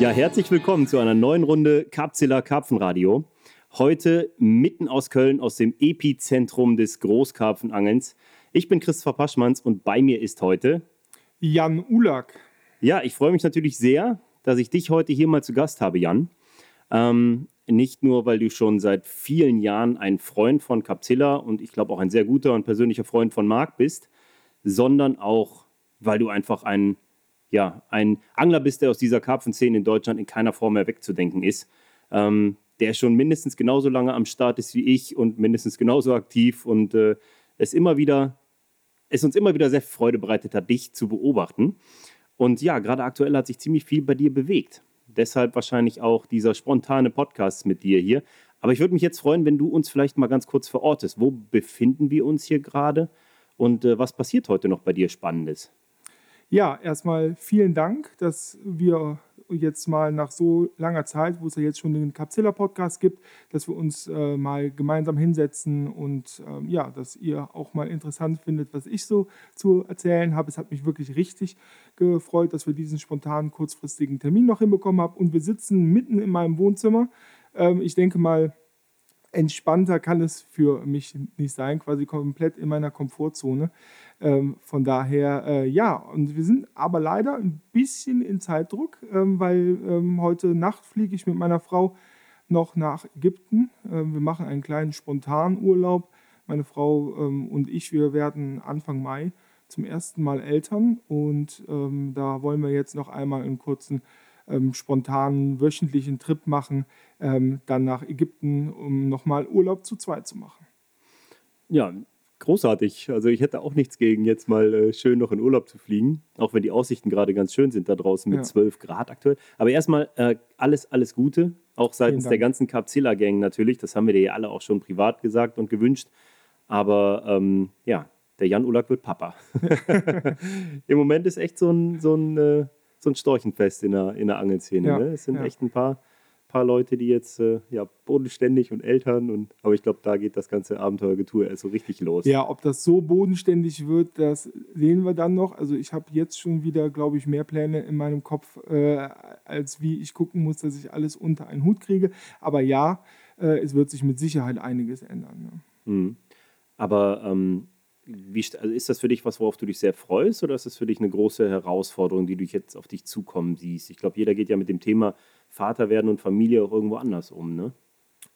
Ja, herzlich willkommen zu einer neuen Runde Karpzilla Karpfenradio. Heute mitten aus Köln, aus dem Epizentrum des Großkarpfenangelns. Ich bin Christopher Paschmanns und bei mir ist heute Jan Ulak. Ja, ich freue mich natürlich sehr, dass ich dich heute hier mal zu Gast habe, Jan. Ähm, nicht nur, weil du schon seit vielen Jahren ein Freund von Capzilla und ich glaube auch ein sehr guter und persönlicher Freund von Marc bist, sondern auch, weil du einfach ein ja, ein Angler bist, der aus dieser Karpfenszene in Deutschland in keiner Form mehr wegzudenken ist. Ähm, der schon mindestens genauso lange am Start ist wie ich und mindestens genauso aktiv und äh, es immer wieder, es uns immer wieder sehr Freude bereitet hat, dich zu beobachten. Und ja, gerade aktuell hat sich ziemlich viel bei dir bewegt. Deshalb wahrscheinlich auch dieser spontane Podcast mit dir hier. Aber ich würde mich jetzt freuen, wenn du uns vielleicht mal ganz kurz verortest. Wo befinden wir uns hier gerade und äh, was passiert heute noch bei dir Spannendes? Ja, erstmal vielen Dank, dass wir jetzt mal nach so langer Zeit, wo es ja jetzt schon den Capzilla-Podcast gibt, dass wir uns äh, mal gemeinsam hinsetzen und ähm, ja, dass ihr auch mal interessant findet, was ich so zu erzählen habe. Es hat mich wirklich richtig gefreut, dass wir diesen spontanen, kurzfristigen Termin noch hinbekommen haben und wir sitzen mitten in meinem Wohnzimmer. Ähm, ich denke mal, entspannter kann es für mich nicht sein, quasi komplett in meiner Komfortzone. Ähm, von daher, äh, ja, und wir sind aber leider ein bisschen in Zeitdruck, ähm, weil ähm, heute Nacht fliege ich mit meiner Frau noch nach Ägypten. Ähm, wir machen einen kleinen spontanen Urlaub. Meine Frau ähm, und ich, wir werden Anfang Mai zum ersten Mal Eltern und ähm, da wollen wir jetzt noch einmal einen kurzen spontanen wöchentlichen Trip machen, dann nach Ägypten, um nochmal Urlaub zu zweit zu machen. Ja, großartig. Also ich hätte auch nichts gegen, jetzt mal äh, schön noch in Urlaub zu fliegen, auch wenn die Aussichten gerade ganz schön sind da draußen mit ja. 12 Grad aktuell. Aber erstmal äh, alles, alles Gute, auch seitens der ganzen Capzilla-Gang natürlich. Das haben wir dir ja alle auch schon privat gesagt und gewünscht. Aber ähm, ja, der Jan Ulak wird Papa. Im Moment ist echt so ein, so ein äh, so ein Storchenfest in der, in der Angelszene. Ja, ne? Es sind ja. echt ein paar, paar Leute, die jetzt äh, ja, bodenständig und Eltern und aber ich glaube, da geht das ganze Abenteuergetue so richtig los. Ja, ob das so bodenständig wird, das sehen wir dann noch. Also ich habe jetzt schon wieder, glaube ich, mehr Pläne in meinem Kopf, äh, als wie ich gucken muss, dass ich alles unter einen Hut kriege. Aber ja, äh, es wird sich mit Sicherheit einiges ändern. Ja. Mhm. Aber ähm, wie, also ist das für dich was, worauf du dich sehr freust, oder ist das für dich eine große Herausforderung, die du jetzt auf dich zukommen siehst? Ich glaube, jeder geht ja mit dem Thema Vater werden und Familie auch irgendwo anders um, ne?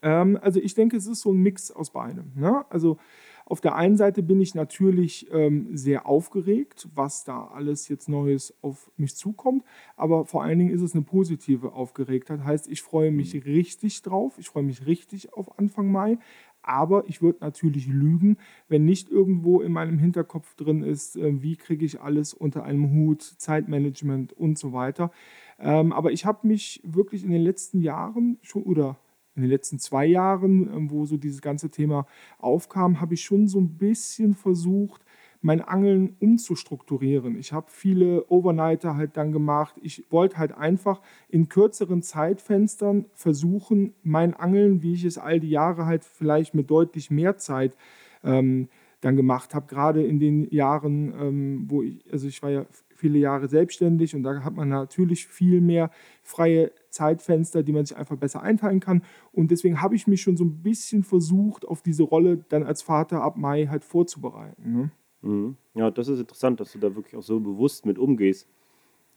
Ähm, also ich denke, es ist so ein Mix aus beidem. Ne? Also auf der einen Seite bin ich natürlich ähm, sehr aufgeregt, was da alles jetzt Neues auf mich zukommt, aber vor allen Dingen ist es eine positive Aufgeregtheit. Heißt, ich freue mich mhm. richtig drauf, ich freue mich richtig auf Anfang Mai, aber ich würde natürlich lügen, wenn nicht irgendwo in meinem Hinterkopf drin ist, äh, wie kriege ich alles unter einem Hut, Zeitmanagement und so weiter. Ähm, aber ich habe mich wirklich in den letzten Jahren schon oder in den letzten zwei Jahren, ähm, wo so dieses ganze Thema aufkam, habe ich schon so ein bisschen versucht, mein Angeln umzustrukturieren. Ich habe viele Overnighter halt dann gemacht. Ich wollte halt einfach in kürzeren Zeitfenstern versuchen, mein Angeln, wie ich es all die Jahre halt vielleicht mit deutlich mehr Zeit ähm, dann gemacht habe, gerade in den Jahren, ähm, wo ich, also ich war ja viele Jahre selbstständig und da hat man natürlich viel mehr freie Zeitfenster, die man sich einfach besser einteilen kann. Und deswegen habe ich mich schon so ein bisschen versucht, auf diese Rolle dann als Vater ab Mai halt vorzubereiten. Ne? Mhm. Ja, das ist interessant, dass du da wirklich auch so bewusst mit umgehst.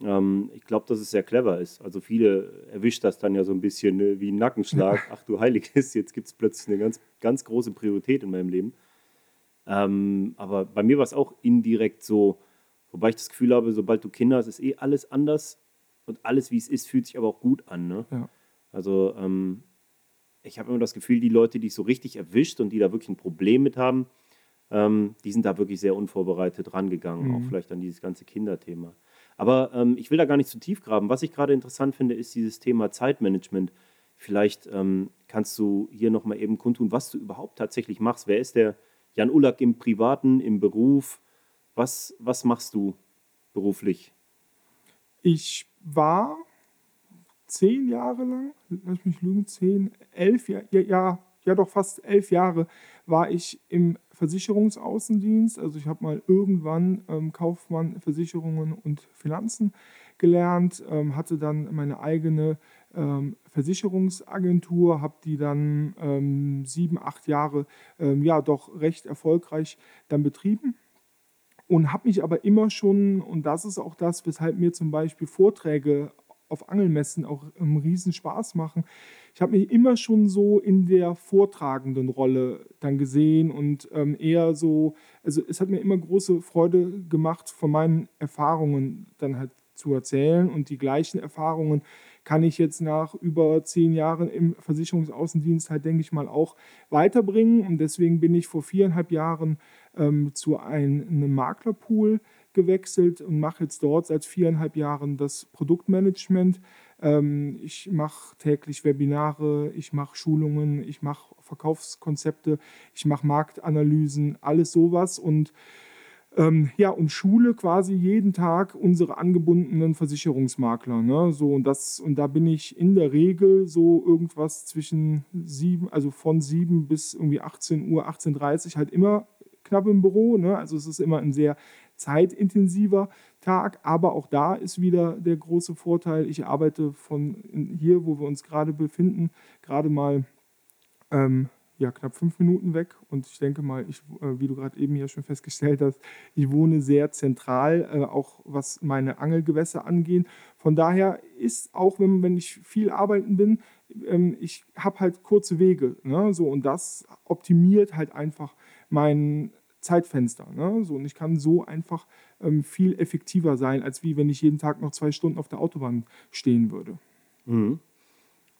Ähm, ich glaube, dass es sehr clever ist. Also viele erwischt das dann ja so ein bisschen ne, wie ein Nackenschlag. Ach du Heiliges, jetzt gibt es plötzlich eine ganz, ganz große Priorität in meinem Leben. Ähm, aber bei mir war es auch indirekt so, wobei ich das Gefühl habe, sobald du Kinder hast, ist eh alles anders und alles, wie es ist, fühlt sich aber auch gut an. Ne? Ja. Also ähm, ich habe immer das Gefühl, die Leute, die es so richtig erwischt und die da wirklich ein Problem mit haben, ähm, die sind da wirklich sehr unvorbereitet rangegangen, mhm. auch vielleicht an dieses ganze Kinderthema. Aber ähm, ich will da gar nicht zu tief graben. Was ich gerade interessant finde, ist dieses Thema Zeitmanagement. Vielleicht ähm, kannst du hier nochmal eben kundtun, was du überhaupt tatsächlich machst. Wer ist der Jan Ullack im Privaten, im Beruf? Was, was machst du beruflich? Ich war zehn Jahre lang, lass mich lügen, zehn, elf, ja, ja, ja doch fast elf Jahre war ich im Versicherungsaußendienst. Also ich habe mal irgendwann ähm, Kaufmann Versicherungen und Finanzen gelernt, ähm, hatte dann meine eigene ähm, Versicherungsagentur, habe die dann ähm, sieben, acht Jahre ähm, ja doch recht erfolgreich dann betrieben und habe mich aber immer schon, und das ist auch das, weshalb mir zum Beispiel Vorträge auf Angelmessen auch einen riesen Spaß machen. Ich habe mich immer schon so in der vortragenden Rolle dann gesehen und ähm, eher so, also es hat mir immer große Freude gemacht, von meinen Erfahrungen dann halt zu erzählen und die gleichen Erfahrungen kann ich jetzt nach über zehn Jahren im Versicherungsaußendienst halt, denke ich mal, auch weiterbringen. Und deswegen bin ich vor viereinhalb Jahren ähm, zu ein, einem Maklerpool gewechselt und mache jetzt dort seit viereinhalb Jahren das Produktmanagement. Ähm, ich mache täglich Webinare, ich mache Schulungen, ich mache Verkaufskonzepte, ich mache Marktanalysen, alles sowas und ähm, ja, und Schule quasi jeden Tag unsere angebundenen Versicherungsmakler. Ne? So, und, das, und da bin ich in der Regel so irgendwas zwischen sieben, also von sieben bis irgendwie 18 Uhr, 18.30 Uhr halt immer knapp im Büro. Ne? Also es ist immer ein sehr zeitintensiver Tag, aber auch da ist wieder der große Vorteil, ich arbeite von hier, wo wir uns gerade befinden, gerade mal ähm, ja, knapp fünf Minuten weg. Und ich denke mal, ich, äh, wie du gerade eben ja schon festgestellt hast, ich wohne sehr zentral, äh, auch was meine Angelgewässer angeht. Von daher ist auch, wenn, wenn ich viel arbeiten bin, ähm, ich habe halt kurze Wege. Ne? So, und das optimiert halt einfach mein Zeitfenster. Ne? So, und ich kann so einfach ähm, viel effektiver sein, als wie wenn ich jeden Tag noch zwei Stunden auf der Autobahn stehen würde. Mhm.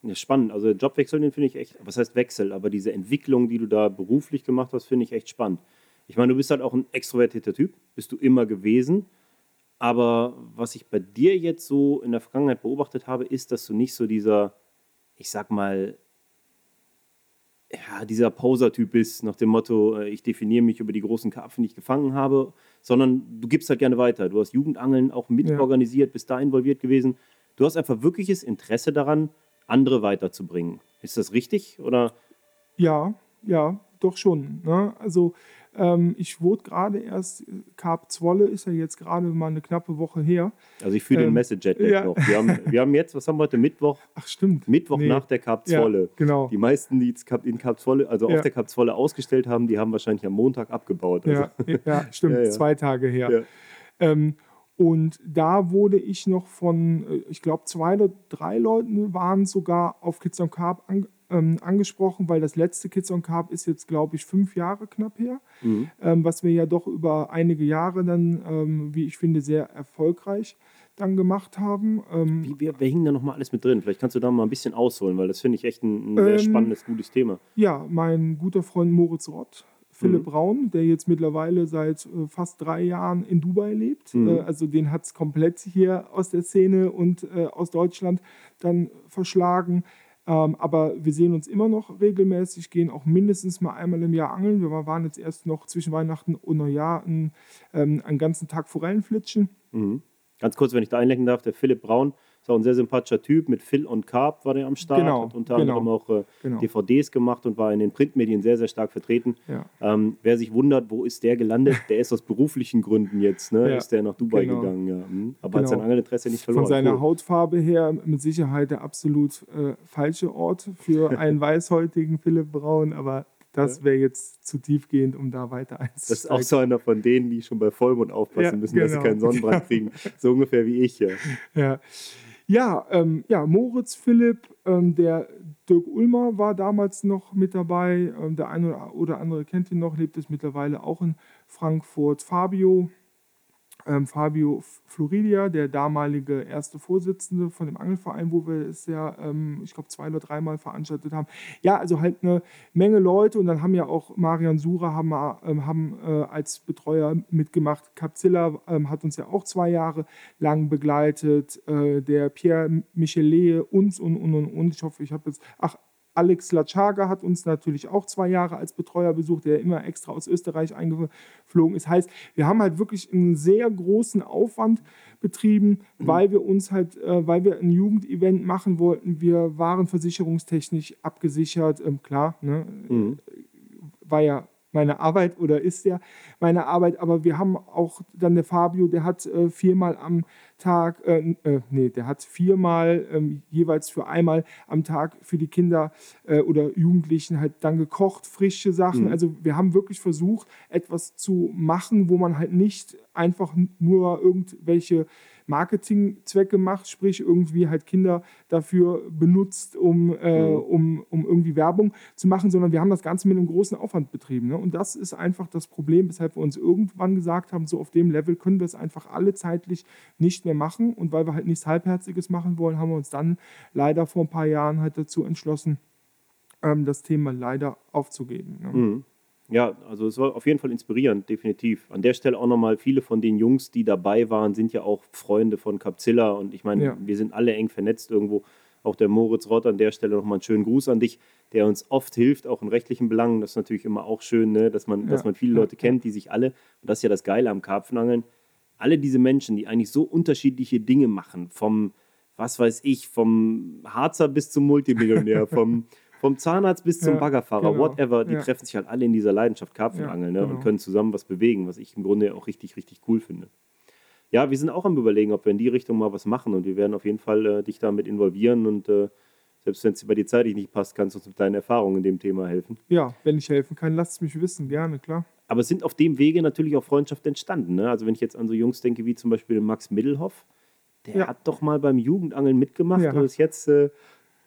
Ja, spannend. Also Jobwechsel, den finde ich echt, was heißt Wechsel, aber diese Entwicklung, die du da beruflich gemacht hast, finde ich echt spannend. Ich meine, du bist halt auch ein extrovertierter Typ, bist du immer gewesen. Aber was ich bei dir jetzt so in der Vergangenheit beobachtet habe, ist, dass du nicht so dieser, ich sag mal, ja, dieser Poser-Typ bist, nach dem Motto, äh, ich definiere mich über die großen Karpfen, die ich gefangen habe, sondern du gibst halt gerne weiter. Du hast Jugendangeln auch mitorganisiert, ja. bist da involviert gewesen. Du hast einfach wirkliches Interesse daran, andere weiterzubringen. Ist das richtig oder? Ja, ja, doch schon. Ne? Also ähm, ich wurde gerade erst, Carp Zwolle ist ja jetzt gerade mal eine knappe Woche her. Also ich fühle ähm, den Message ja. noch. Wir haben, wir haben jetzt, was haben wir heute, Mittwoch? Ach stimmt. Mittwoch nee. nach der Carp Zwolle. Ja, genau. Die meisten, die in Carp Zwolle, also ja. auf der Carp Zwolle ausgestellt haben, die haben wahrscheinlich am Montag abgebaut. Also. Ja, ja, stimmt, zwei Tage her. Ähm, und da wurde ich noch von, äh, ich glaube, zwei oder drei Leuten waren sogar auf Kids on Carp an, ähm, angesprochen, weil das letzte Kids on Carp ist jetzt, glaube ich, fünf Jahre knapp her, mhm. ähm, was wir ja doch über einige Jahre dann, ähm, wie ich finde, sehr erfolgreich dann gemacht haben. Ähm, wie, wer, wer hing da nochmal alles mit drin? Vielleicht kannst du da mal ein bisschen ausholen, weil das finde ich echt ein, ein sehr ähm, spannendes, gutes Thema. Ja, mein guter Freund Moritz Rott, Philipp mhm. Braun, der jetzt mittlerweile seit äh, fast drei Jahren in Dubai lebt. Mhm. Äh, also den hat es komplett hier aus der Szene und äh, aus Deutschland dann verschlagen. Ähm, aber wir sehen uns immer noch regelmäßig, gehen auch mindestens mal einmal im Jahr angeln. Wir waren jetzt erst noch zwischen Weihnachten und Neujahr einen, ähm, einen ganzen Tag Forellenflitschen. Mhm. Ganz kurz, wenn ich da einlenken darf, der Philipp Braun ist auch ein sehr sympathischer Typ. Mit Phil und Carp war der am Start. Genau, hat unter genau, anderem auch äh, genau. DVDs gemacht und war in den Printmedien sehr, sehr stark vertreten. Ja. Ähm, wer sich wundert, wo ist der gelandet? Der ist aus beruflichen Gründen jetzt, ne? Ja, ist der nach Dubai genau. gegangen. Ja. Hm. Aber hat sein genau. Angelinteresse nicht verloren. Von seiner cool. Hautfarbe her mit Sicherheit der absolut äh, falsche Ort für einen weißhäutigen Philipp Braun, aber das wäre jetzt zu tiefgehend, um da weiter einzusteigen. Das ist auch so einer von denen, die schon bei Vollmond aufpassen ja, müssen, genau. dass sie genau. keinen Sonnenbrand kriegen. So ungefähr wie ich. Ja. ja. Ja, ähm, ja Moritz Philipp, ähm, der Dirk Ulmer war damals noch mit dabei. Ähm, der eine oder andere kennt ihn noch, lebt es mittlerweile auch in Frankfurt. Fabio, ähm, Fabio Floridia, der damalige erste Vorsitzende von dem Angelverein, wo wir es ja, ähm, ich glaube, zwei oder dreimal veranstaltet haben. Ja, also halt eine Menge Leute und dann haben ja auch Marian Sura haben, ähm, haben äh, als Betreuer mitgemacht. Capzilla ähm, hat uns ja auch zwei Jahre lang begleitet. Äh, der Pierre Michelet, uns und, und, und, und. Ich hoffe, ich habe jetzt, ach, Alex Lachaga hat uns natürlich auch zwei Jahre als Betreuer besucht, der immer extra aus Österreich eingeflogen ist. Heißt, wir haben halt wirklich einen sehr großen Aufwand betrieben, mhm. weil wir uns halt, äh, weil wir ein Jugendevent machen wollten. Wir waren versicherungstechnisch abgesichert, ähm, klar, ne? mhm. war ja meine Arbeit oder ist ja meine Arbeit. Aber wir haben auch dann der Fabio, der hat äh, viermal am Tag, äh, äh, nee, der hat viermal ähm, jeweils für einmal am Tag für die Kinder äh, oder Jugendlichen halt dann gekocht, frische Sachen. Mhm. Also wir haben wirklich versucht, etwas zu machen, wo man halt nicht einfach nur irgendwelche Marketingzwecke macht, sprich irgendwie halt Kinder dafür benutzt, um, äh, um, um irgendwie Werbung zu machen, sondern wir haben das Ganze mit einem großen Aufwand betrieben. Ne? Und das ist einfach das Problem, weshalb wir uns irgendwann gesagt haben, so auf dem Level können wir es einfach alle zeitlich nicht mehr machen. Und weil wir halt nichts Halbherziges machen wollen, haben wir uns dann leider vor ein paar Jahren halt dazu entschlossen, ähm, das Thema leider aufzugeben. Ne? Mhm. Ja, also es war auf jeden Fall inspirierend, definitiv. An der Stelle auch nochmal, viele von den Jungs, die dabei waren, sind ja auch Freunde von Capzilla und ich meine, ja. wir sind alle eng vernetzt irgendwo. Auch der Moritz Rott an der Stelle nochmal einen schönen Gruß an dich, der uns oft hilft, auch in rechtlichen Belangen. Das ist natürlich immer auch schön, ne? dass, man, ja. dass man viele Leute kennt, die sich alle, und das ist ja das Geile am Karpfenangeln, alle diese Menschen, die eigentlich so unterschiedliche Dinge machen, vom, was weiß ich, vom Harzer bis zum Multimillionär, vom vom Zahnarzt bis zum ja, Baggerfahrer, genau. whatever, die ja. treffen sich halt alle in dieser Leidenschaft Karpfenangeln ne, genau. und können zusammen was bewegen, was ich im Grunde auch richtig, richtig cool finde. Ja, wir sind auch am Überlegen, ob wir in die Richtung mal was machen und wir werden auf jeden Fall äh, dich damit involvieren und äh, selbst wenn es bei dir zeitlich nicht passt, kannst du uns mit deinen Erfahrungen in dem Thema helfen. Ja, wenn ich helfen kann, lasst es mich wissen, gerne, klar. Aber es sind auf dem Wege natürlich auch Freundschaften entstanden. Ne? Also wenn ich jetzt an so Jungs denke, wie zum Beispiel Max Middelhoff, der ja. hat doch mal beim Jugendangeln mitgemacht ja. und ist jetzt äh,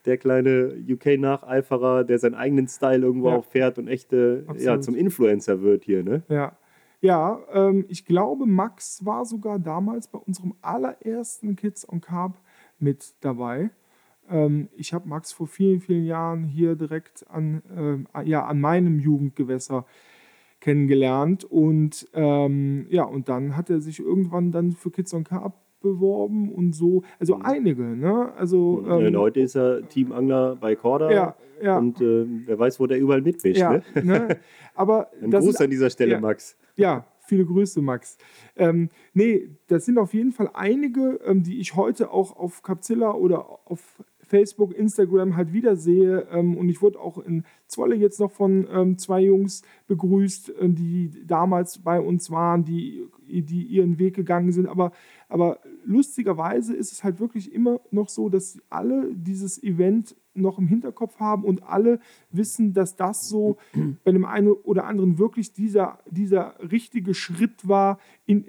der kleine UK-Nacheiferer, der seinen eigenen Style irgendwo ja. auch fährt und echt äh, ja, zum Influencer wird hier, ne? Ja. Ja, ähm, ich glaube, Max war sogar damals bei unserem allerersten Kids on Carb mit dabei. Ähm, ich habe Max vor vielen, vielen Jahren hier direkt an, äh, ja, an meinem Jugendgewässer kennengelernt und ähm, ja, und dann hat er sich irgendwann dann für Kids on Carb beworben und so. Also mhm. einige, ne? Also, ähm, ja, heute ist er Teamangler bei Corda ja, ja. und äh, wer weiß, wo der überall mitmischt. Ja, ne? ne? Aber Ein Gruß ist, an dieser Stelle, ja, Max. Ja, viele Grüße, Max. Ähm, nee, das sind auf jeden Fall einige, ähm, die ich heute auch auf Capzilla oder auf Facebook, Instagram halt wieder sehe. Ähm, und ich wurde auch in Zwolle jetzt noch von ähm, zwei Jungs begrüßt, äh, die damals bei uns waren, die, die ihren Weg gegangen sind. Aber, aber lustigerweise ist es halt wirklich immer noch so, dass alle dieses Event noch im Hinterkopf haben und alle wissen, dass das so bei dem einen oder anderen wirklich dieser, dieser richtige Schritt war in,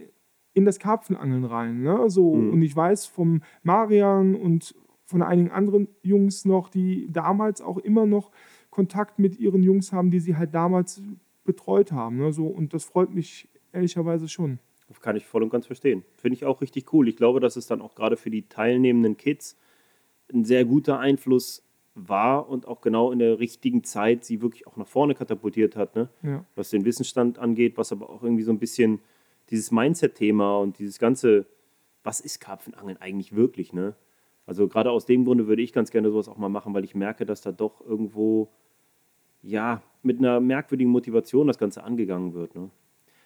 in das Karpfenangeln rein. Ne? So, mhm. Und ich weiß vom Marian und von einigen anderen Jungs noch, die damals auch immer noch Kontakt mit ihren Jungs haben, die sie halt damals betreut haben. Ne? So, und das freut mich ehrlicherweise schon. Das kann ich voll und ganz verstehen. Finde ich auch richtig cool. Ich glaube, dass es dann auch gerade für die teilnehmenden Kids ein sehr guter Einfluss war und auch genau in der richtigen Zeit sie wirklich auch nach vorne katapultiert hat, ne? Ja. was den Wissensstand angeht, was aber auch irgendwie so ein bisschen dieses Mindset-Thema und dieses ganze, was ist Karpfenangeln eigentlich wirklich, ne? Also gerade aus dem Grunde würde ich ganz gerne sowas auch mal machen, weil ich merke, dass da doch irgendwo, ja, mit einer merkwürdigen Motivation das Ganze angegangen wird. Ne?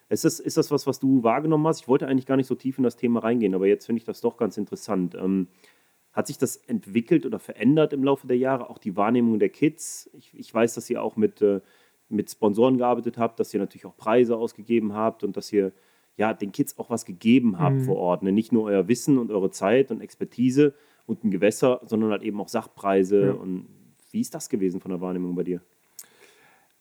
Ist, das, ist das was, was du wahrgenommen hast? Ich wollte eigentlich gar nicht so tief in das Thema reingehen, aber jetzt finde ich das doch ganz interessant. Ähm, hat sich das entwickelt oder verändert im Laufe der Jahre? Auch die Wahrnehmung der Kids? Ich, ich weiß, dass ihr auch mit, äh, mit Sponsoren gearbeitet habt, dass ihr natürlich auch Preise ausgegeben habt und dass ihr ja, den Kids auch was gegeben habt mhm. vor Ort. Ne? Nicht nur euer Wissen und eure Zeit und Expertise, und ein Gewässer, sondern halt eben auch Sachpreise. Ja. Und wie ist das gewesen von der Wahrnehmung bei dir?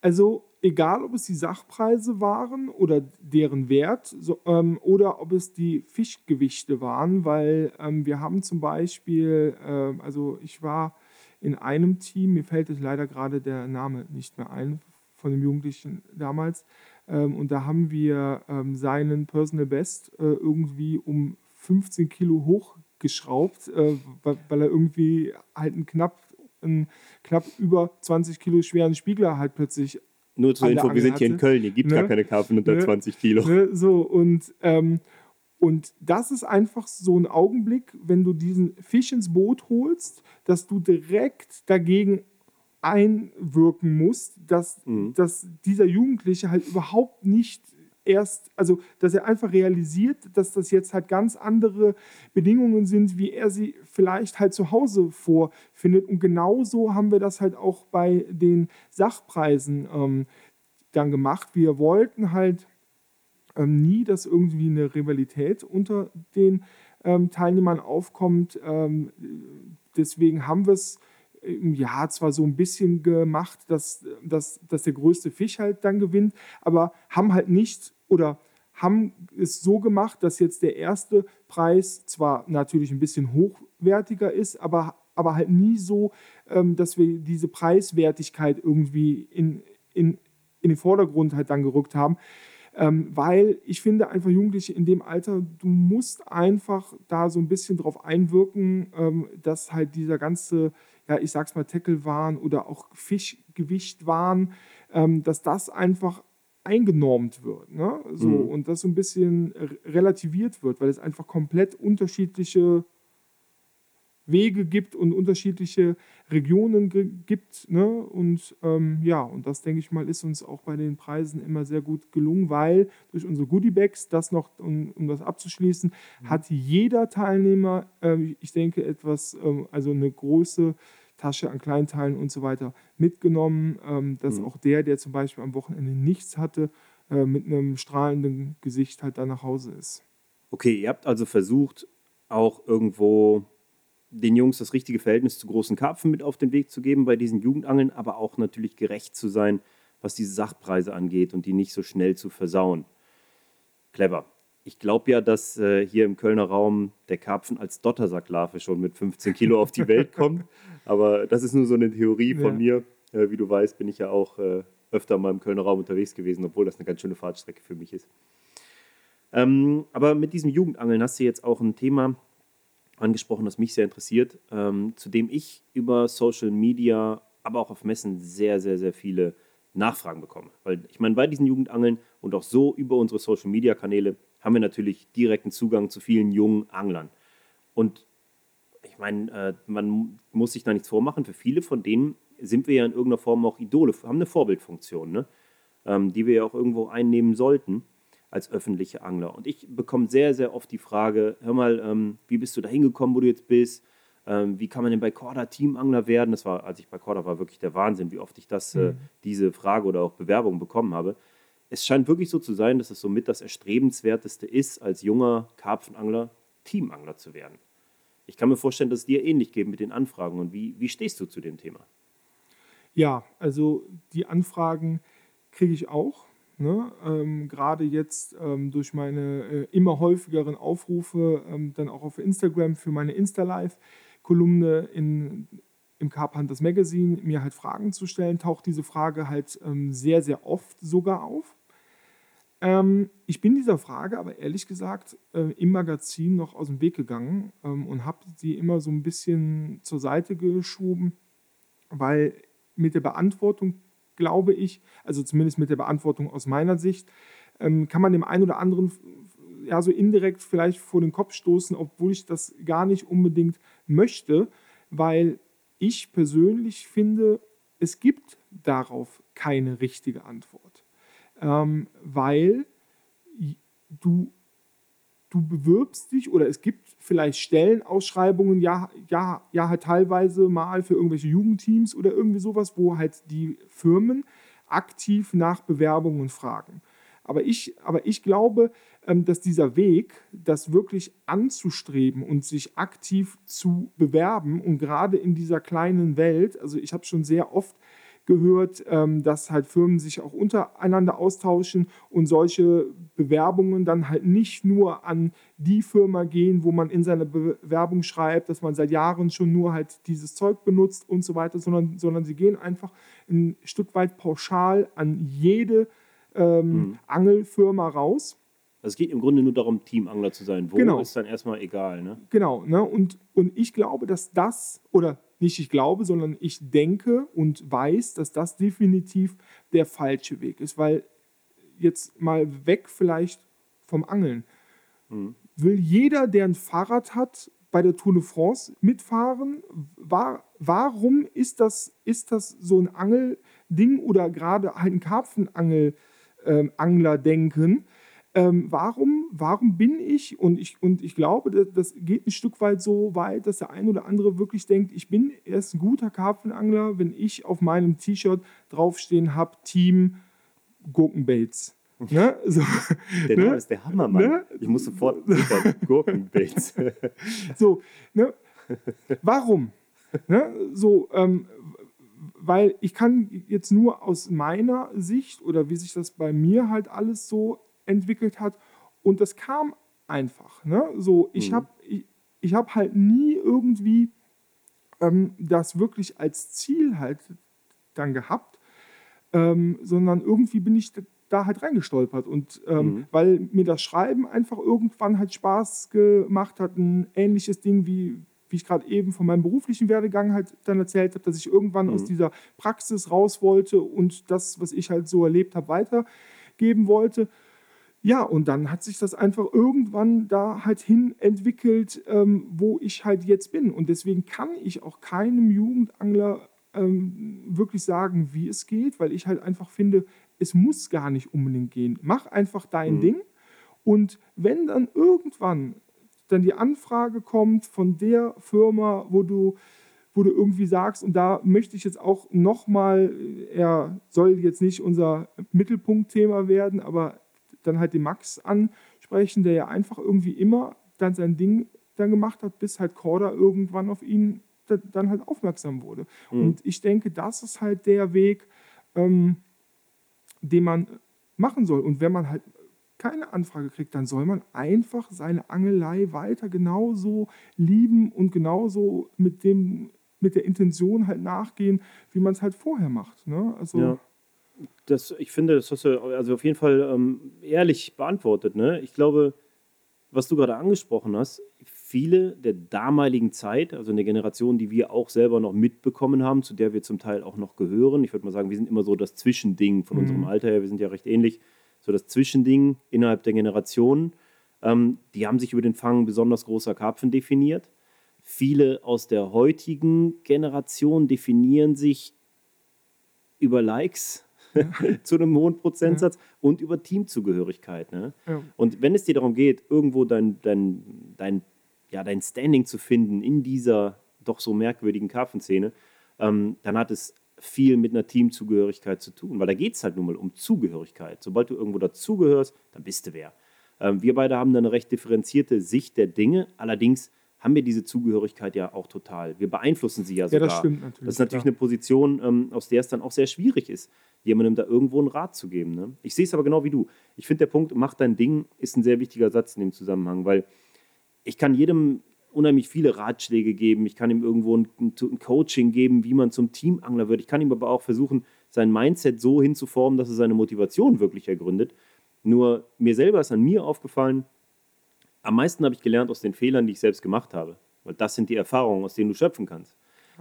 Also egal, ob es die Sachpreise waren oder deren Wert so, ähm, oder ob es die Fischgewichte waren, weil ähm, wir haben zum Beispiel, äh, also ich war in einem Team, mir fällt es leider gerade der Name nicht mehr ein von dem Jugendlichen damals, ähm, und da haben wir ähm, seinen Personal Best äh, irgendwie um 15 Kilo hoch geschraubt, äh, weil, weil, er irgendwie halt einen knapp, einen knapp über 20 Kilo schweren Spiegler halt plötzlich. Nur zur Info, wir sind hier in Köln, hier gibt ne? gar keine Karpfen unter ne? 20 Kilo. Ne? So, und, ähm, und das ist einfach so ein Augenblick, wenn du diesen Fisch ins Boot holst, dass du direkt dagegen einwirken musst, dass, mhm. dass dieser Jugendliche halt überhaupt nicht erst, also dass er einfach realisiert, dass das jetzt halt ganz andere Bedingungen sind, wie er sie vielleicht halt zu Hause vorfindet. Und genauso haben wir das halt auch bei den Sachpreisen. Ähm, dann gemacht. Wir wollten halt ähm, nie, dass irgendwie eine Rivalität unter den ähm, Teilnehmern aufkommt. Ähm, deswegen haben wir es Jahr zwar so ein bisschen gemacht, dass, dass, dass der größte Fisch halt dann gewinnt, aber haben halt nicht oder haben es so gemacht, dass jetzt der erste Preis zwar natürlich ein bisschen hochwertiger ist, aber, aber halt nie so, ähm, dass wir diese Preiswertigkeit irgendwie in, in, in den Vordergrund halt dann gerückt haben. Ähm, weil ich finde einfach Jugendliche in dem Alter, du musst einfach da so ein bisschen drauf einwirken, ähm, dass halt dieser ganze, ja, ich sag's mal, Tackle-Wahn oder auch Fischgewicht-Wahn, ähm, dass das einfach eingenormt wird. Ne? So, mhm. Und das so ein bisschen relativiert wird, weil es einfach komplett unterschiedliche Wege gibt und unterschiedliche Regionen gibt. Ne? Und ähm, ja, und das denke ich mal, ist uns auch bei den Preisen immer sehr gut gelungen, weil durch unsere Goodiebags, das noch, um, um das abzuschließen, mhm. hat jeder Teilnehmer, äh, ich denke, etwas, ähm, also eine große Tasche an Kleinteilen und so weiter mitgenommen, ähm, dass mhm. auch der, der zum Beispiel am Wochenende nichts hatte, äh, mit einem strahlenden Gesicht halt da nach Hause ist. Okay, ihr habt also versucht, auch irgendwo den Jungs das richtige Verhältnis zu großen Karpfen mit auf den Weg zu geben bei diesen Jugendangeln, aber auch natürlich gerecht zu sein, was diese Sachpreise angeht und die nicht so schnell zu versauen. Clever. Ich glaube ja, dass äh, hier im Kölner Raum der Karpfen als Dottersacklarve schon mit 15 Kilo auf die Welt kommt. Aber das ist nur so eine Theorie von ja. mir. Äh, wie du weißt, bin ich ja auch äh, öfter mal im Kölner Raum unterwegs gewesen, obwohl das eine ganz schöne Fahrtstrecke für mich ist. Ähm, aber mit diesem Jugendangeln hast du jetzt auch ein Thema, angesprochen, das mich sehr interessiert, ähm, zu dem ich über Social Media, aber auch auf Messen sehr, sehr, sehr viele Nachfragen bekomme. Weil ich meine, bei diesen Jugendangeln und auch so über unsere Social Media Kanäle haben wir natürlich direkten Zugang zu vielen jungen Anglern. Und ich meine, äh, man muss sich da nichts vormachen. Für viele von denen sind wir ja in irgendeiner Form auch Idole, haben eine Vorbildfunktion, ne? ähm, die wir ja auch irgendwo einnehmen sollten als öffentliche Angler. Und ich bekomme sehr, sehr oft die Frage, hör mal, ähm, wie bist du da hingekommen, wo du jetzt bist? Ähm, wie kann man denn bei Corda Teamangler werden? Das war, als ich bei Corda war, wirklich der Wahnsinn, wie oft ich das, äh, mhm. äh, diese Frage oder auch Bewerbung bekommen habe. Es scheint wirklich so zu sein, dass es somit das Erstrebenswerteste ist, als junger Karpfenangler Teamangler zu werden. Ich kann mir vorstellen, dass es dir ähnlich geht mit den Anfragen. Und wie, wie stehst du zu dem Thema? Ja, also die Anfragen kriege ich auch. Ne? Ähm, Gerade jetzt ähm, durch meine äh, immer häufigeren Aufrufe, ähm, dann auch auf Instagram für meine Insta-Live-Kolumne im Carp Hunters Magazine, mir halt Fragen zu stellen, taucht diese Frage halt ähm, sehr, sehr oft sogar auf. Ähm, ich bin dieser Frage aber ehrlich gesagt äh, im Magazin noch aus dem Weg gegangen ähm, und habe sie immer so ein bisschen zur Seite geschoben, weil mit der Beantwortung glaube ich, also zumindest mit der Beantwortung aus meiner Sicht, ähm, kann man dem einen oder anderen ja so indirekt vielleicht vor den Kopf stoßen, obwohl ich das gar nicht unbedingt möchte, weil ich persönlich finde, es gibt darauf keine richtige Antwort, ähm, weil du du bewirbst dich oder es gibt vielleicht Stellenausschreibungen, ja, ja, ja, halt teilweise mal für irgendwelche Jugendteams oder irgendwie sowas, wo halt die Firmen aktiv nach Bewerbungen fragen. Aber ich, aber ich glaube, ähm, dass dieser Weg, das wirklich anzustreben und sich aktiv zu bewerben und gerade in dieser kleinen Welt, also ich habe schon sehr oft gehört, ähm, dass halt Firmen sich auch untereinander austauschen und solche Bewerbungen dann halt nicht nur an die Firma gehen, wo man in seiner Bewerbung schreibt, dass man seit Jahren schon nur halt dieses Zeug benutzt und so weiter, sondern, sondern sie gehen einfach ein Stück weit pauschal an jede ähm, mhm. Angelfirma raus. Also es geht im Grunde nur darum, Teamangler zu sein. Wo genau. ist dann erstmal egal. Ne? Genau. Ne? Und, und ich glaube, dass das, oder nicht ich glaube, sondern ich denke und weiß, dass das definitiv der falsche Weg ist, weil jetzt mal weg vielleicht vom Angeln. Mhm. Will jeder, der ein Fahrrad hat, bei der Tour de France mitfahren? War, warum ist das, ist das so ein Angelding oder gerade halt ein Karpfenangler-Denken? Ähm, ähm, warum, warum bin ich, und ich, und ich glaube, das, geht ein Stück weit so weit, dass der ein oder andere wirklich denkt, ich bin erst ein guter Karpfenangler, wenn ich auf meinem T-Shirt draufstehen habe, Team Gurkenbaits. Ne? So, Der Name ne? ist der Hammer, Mann. Ne? Ich muss sofort. Gurkenbaits. So, ne? Warum? Ne? So, ähm, weil ich kann jetzt nur aus meiner Sicht oder wie sich das bei mir halt alles so entwickelt hat und das kam einfach. Ne? So, ich Mhm. habe ich, ich hab halt nie irgendwie ähm, das wirklich als Ziel halt dann gehabt, ähm, sondern irgendwie bin ich da- halt reingestolpert und ähm, Mhm. weil mir das Schreiben einfach irgendwann halt Spaß gemacht hat, ein ähnliches Ding wie wie ich gerade eben von meinem beruflichen Werdegang halt dann erzählt habe, dass ich irgendwann aus Mhm. dieser Praxis raus wollte und das, was ich halt so erlebt habe, weitergeben wollte. Ja, und dann hat sich das einfach irgendwann da halt hin entwickelt, ähm, wo ich halt jetzt bin. Und deswegen kann ich auch keinem Jugendangler ähm, wirklich sagen, wie es geht, weil ich halt einfach finde, es muss gar nicht unbedingt gehen. Mach einfach dein Mhm. Ding. Und wenn dann irgendwann dann die Anfrage kommt von der Firma, wo du, wo du irgendwie sagst, und da möchte ich jetzt auch nochmal, er soll jetzt nicht unser Mittelpunktthema werden, aber dann halt den Max ansprechen, der ja einfach irgendwie immer dann sein Ding dann gemacht hat, bis halt Corda irgendwann auf ihn da- dann halt aufmerksam wurde. Mhm. Und ich denke, das ist halt der Weg, ähm, den man machen soll. Und wenn man halt keine Anfrage kriegt, dann soll man einfach seine Angelei weiter genauso lieben und genauso mit dem mit der Intention halt nachgehen, wie man es halt vorher macht. Ne? Also, Ja. Das, ich finde, das hast du also auf jeden Fall ähm, ehrlich beantwortet. Ne? Ich glaube, was du gerade angesprochen hast, viele der damaligen Zeit, also eine Generation, die wir auch selber noch mitbekommen haben, zu der wir zum Teil auch noch gehören. Ich würde mal sagen, wir sind immer so das Zwischending von Mhm. unserem Alter her, wir sind ja recht ähnlich, so das Zwischending innerhalb der Generationen. Ähm, die haben sich über den Fang besonders großer Karpfen definiert. Viele aus der heutigen Generation definieren sich über Likes zu einem hohen Prozentsatz und über Teamzugehörigkeit. Ne? ja. Und wenn es dir darum geht, irgendwo dein, dein, dein, ja, dein Standing zu finden in dieser doch so merkwürdigen Karpfenszene, ähm, dann hat es viel mit einer Teamzugehörigkeit zu tun, weil da geht es halt nun mal um Zugehörigkeit. Sobald du irgendwo dazugehörst, dann bist du wer. Ähm, wir beide haben da eine recht differenzierte Sicht der Dinge, allerdings haben wir diese Zugehörigkeit ja auch total. Wir beeinflussen sie ja ja, sogar. das stimmt natürlich. Das ist natürlich klar. eine Position, ähm, aus der es dann auch sehr schwierig ist, jemandem da irgendwo einen Rat zu geben. Ne? Ich sehe es aber genau wie du. Ich finde, der Punkt, mach dein Ding, ist ein sehr wichtiger Satz in dem Zusammenhang, weil ich kann jedem unheimlich viele Ratschläge geben. Ich kann ihm irgendwo ein, ein Coaching geben, wie man zum Teamangler wird. Ich kann ihm aber auch versuchen, sein Mindset so hinzuformen, dass er seine Motivation wirklich ergründet. Nur mir selber ist an mir aufgefallen, am meisten habe ich gelernt aus den Fehlern, die ich selbst gemacht habe. Weil das sind die Erfahrungen, aus denen du schöpfen kannst.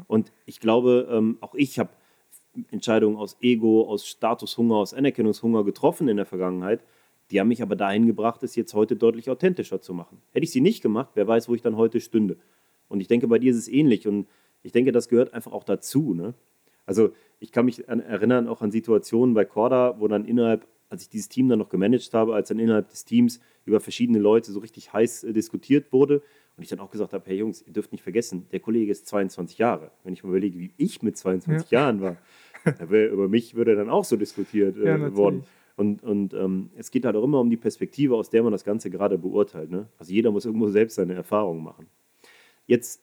Und ich glaube, ähm, auch ich habe Entscheidungen aus Ego, aus Statushunger, aus Anerkennungshunger getroffen in der Vergangenheit. Die haben mich aber dahin gebracht, es jetzt heute deutlich authentischer zu machen. Hätte ich sie nicht gemacht, wer weiß, wo ich dann heute stünde. Und ich denke, bei dir ist es ähnlich. Und ich denke, das gehört einfach auch dazu. Ne? Also ich kann mich an, erinnern auch an Situationen bei Corda, wo dann innerhalb, als ich dieses Team dann noch gemanagt habe, als dann innerhalb des Teams über verschiedene Leute so richtig heiß äh, diskutiert wurde und ich dann auch gesagt habe, hey Jungs, ihr dürft nicht vergessen, der Kollege ist 22 Jahre. Wenn ich mal überlege, wie ich mit 22 Jahren war, wär, über mich würde dann auch so diskutiert äh, Ja, worden. Und, und ähm, es geht halt auch immer um die Perspektive, aus der man das Ganze gerade beurteilt. Ne? Also jeder muss irgendwo selbst seine Erfahrungen machen. Jetzt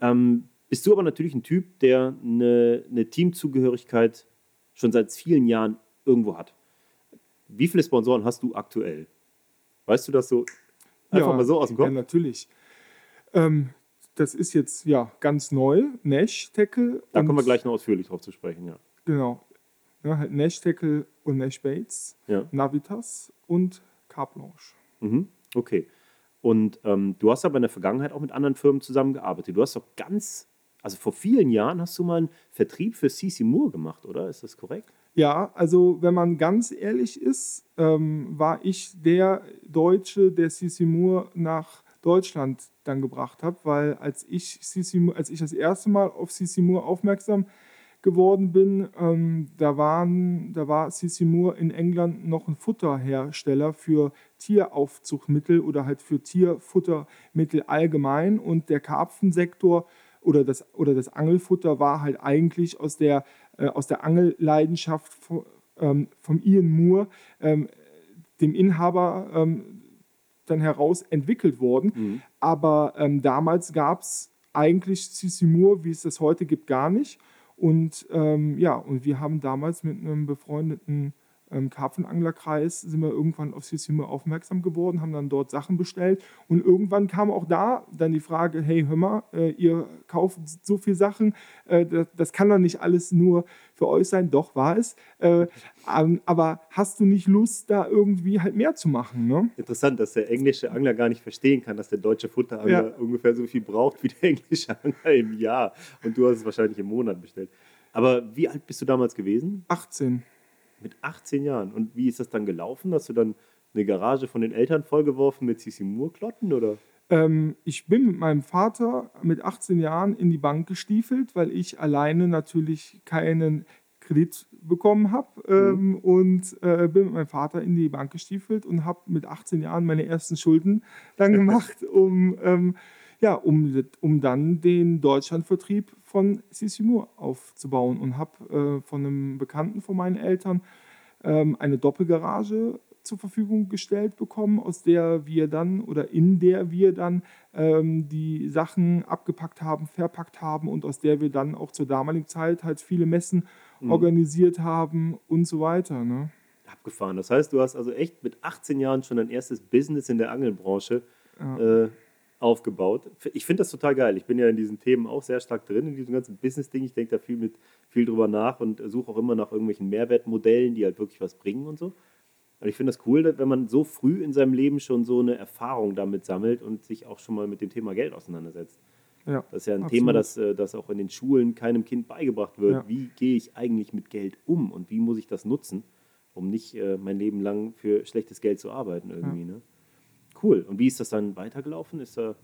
ähm, bist du aber natürlich ein Typ, der eine, eine Teamzugehörigkeit schon seit vielen Jahren irgendwo hat. Wie viele Sponsoren hast du aktuell? Weißt du das so einfach Ja, mal so aus dem Ja, Kopf? natürlich. Ähm, das ist jetzt ja ganz neu. Nash Tackle. da kommen wir gleich noch ausführlich drauf zu sprechen, ja. Genau. Ja, halt Nash Tackle und Nash Bates, ja. Navitas und Carp Blanche. Mhm. Okay. Und ähm, du hast aber in der Vergangenheit auch mit anderen Firmen zusammengearbeitet. Du hast doch ganz, also vor vielen Jahren hast du mal einen Vertrieb für CC Moore gemacht, oder? Ist das korrekt? Ja, also wenn man ganz ehrlich ist, ähm, war ich der Deutsche, der Sissi Moore nach Deutschland dann gebracht hat, weil als ich, Moore, als ich das erste Mal auf Sissi Moore aufmerksam geworden bin, ähm, da, waren, da war Sissi Moore in England noch ein Futterhersteller für Tieraufzuchtmittel oder halt für Tierfuttermittel allgemein und der Karpfensektor oder das, oder das Angelfutter war halt eigentlich aus der, äh, aus der Angelleidenschaft von, ähm, vom Ian Moore, ähm, dem Inhaber, ähm, dann heraus entwickelt worden. Mhm. Aber ähm, damals gab es eigentlich CC Moore, wie es das heute gibt, gar nicht. Und ähm, ja, und wir haben damals mit einem befreundeten ähm, Karpfenanglerkreis sind wir irgendwann auf Sissimo aufmerksam geworden, haben dann dort Sachen bestellt und irgendwann kam auch da dann die Frage, hey, hör mal, äh, ihr kauft so viele Sachen, äh, das, das, kann doch nicht alles nur für euch sein, doch war es, äh, ähm, aber hast du nicht Lust, da irgendwie halt mehr zu machen? Ne? Interessant, dass der englische Angler gar nicht verstehen kann, dass der deutsche Futterangler ja. ungefähr so viel braucht wie der englische Angler im Jahr und du hast es wahrscheinlich im Monat bestellt. Aber wie alt bist du damals gewesen? 18. Mit 18 Jahren. Und wie ist das dann gelaufen? Hast du dann eine Garage von den Eltern vollgeworfen mit Sissi Moore-Klotten oder? Ähm, ich bin mit meinem Vater mit 18 Jahren in die Bank gestiefelt, weil ich alleine natürlich keinen Kredit bekommen habe ähm, mhm. und äh, bin mit meinem Vater in die Bank gestiefelt und habe mit 18 Jahren meine ersten Schulden dann gemacht, um, ähm, ja, um, um dann den Deutschlandvertrieb von Moore aufzubauen und habe äh, von einem Bekannten von meinen Eltern ähm, eine Doppelgarage zur Verfügung gestellt bekommen, aus der wir dann oder in der wir dann ähm, die Sachen abgepackt haben, verpackt haben und aus der wir dann auch zur damaligen Zeit halt viele Messen mhm. organisiert haben und so weiter. Ne? Abgefahren. Das heißt, du hast also echt mit 18 Jahren schon dein erstes Business in der Angelbranche ja. äh, aufgebaut. Ich finde das total geil. Ich bin ja in diesen Themen auch sehr stark drin, in diesem ganzen Business-Ding. Ich denke da viel, mit, viel drüber nach und suche auch immer nach irgendwelchen Mehrwertmodellen, die halt wirklich was bringen und so. Und ich finde das cool, wenn man so früh in seinem Leben schon so eine Erfahrung damit sammelt und sich auch schon mal mit dem Thema Geld auseinandersetzt. Ja, das ist ja ein absolut. Thema, das, äh, das auch in den Schulen keinem Kind beigebracht wird. Ja. Wie gehe ich eigentlich mit Geld um und wie muss ich das nutzen, um nicht äh, mein Leben lang für schlechtes Geld zu arbeiten irgendwie. Ja. Ne? Cool. Und wie ist das dann weitergelaufen? Ist da,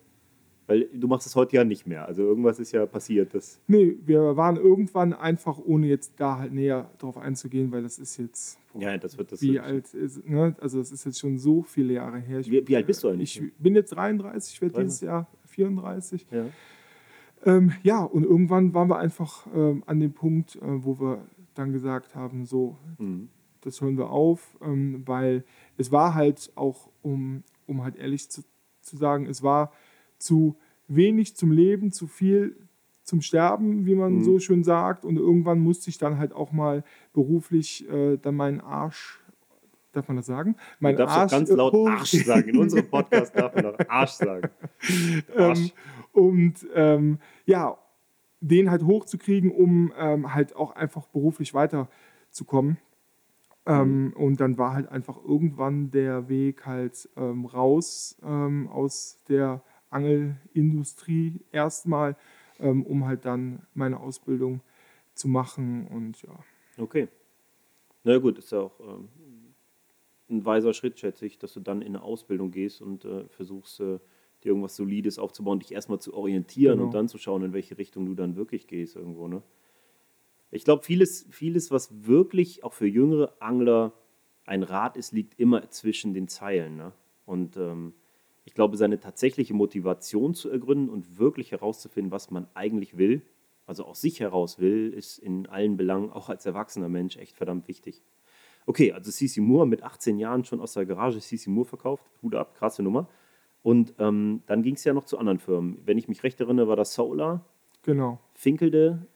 weil du machst es heute ja nicht mehr. Also irgendwas ist ja passiert. Das nee, wir waren irgendwann einfach, ohne jetzt da halt näher drauf einzugehen, weil das ist jetzt. Ja, das wird das. Wie alt ist, ne? Also das ist jetzt schon so viele Jahre her. Ich, wie, wie, alt bist du eigentlich? Ich bin jetzt 33, ich werde dieses Jahr 34. Ja. Ähm, ja, und irgendwann waren wir einfach ähm, an dem Punkt, äh, wo wir dann gesagt haben, so, mhm. das hören wir auf, ähm, weil es war halt auch, um um halt ehrlich zu, zu sagen, es war zu wenig zum Leben, zu viel zum Sterben, wie man mhm. so schön sagt. Und irgendwann musste ich dann halt auch mal beruflich äh, dann meinen Arsch, darf man das sagen? Mein du darfst Arsch, ganz laut hoch. Arsch sagen. In unserem Podcast darf man auch Arsch sagen. Arsch. Ähm, und ähm, ja, den halt hochzukriegen, um ähm, halt auch einfach beruflich weiterzukommen. Ähm, mhm. und dann war halt einfach irgendwann der Weg halt ähm, raus ähm, aus der Angelindustrie erstmal, ähm, um halt dann meine Ausbildung zu machen und ja. Okay. Na gut, ist ja auch ähm, ein weiser Schritt, schätze ich, dass du dann in eine Ausbildung gehst und äh, versuchst, äh, dir irgendwas Solides aufzubauen, dich erstmal zu orientieren genau. und dann zu schauen, in welche Richtung du dann wirklich gehst irgendwo, ne? Ich glaube, vieles, vieles, was wirklich auch für jüngere Angler ein Rat ist, liegt immer zwischen den Zeilen. Ne? Und ähm, ich glaube, seine tatsächliche Motivation zu ergründen und wirklich herauszufinden, was man eigentlich will, also aus sich heraus will, ist in allen Belangen, auch als erwachsener Mensch, echt verdammt wichtig. Okay, also CC Moore mit 18 Jahren schon aus der Garage CC Moore verkauft. Hut ab, krasse Nummer. Und ähm, dann ging es ja noch zu anderen Firmen. Wenn ich mich recht erinnere, war das Solar. Genau. Finkelde,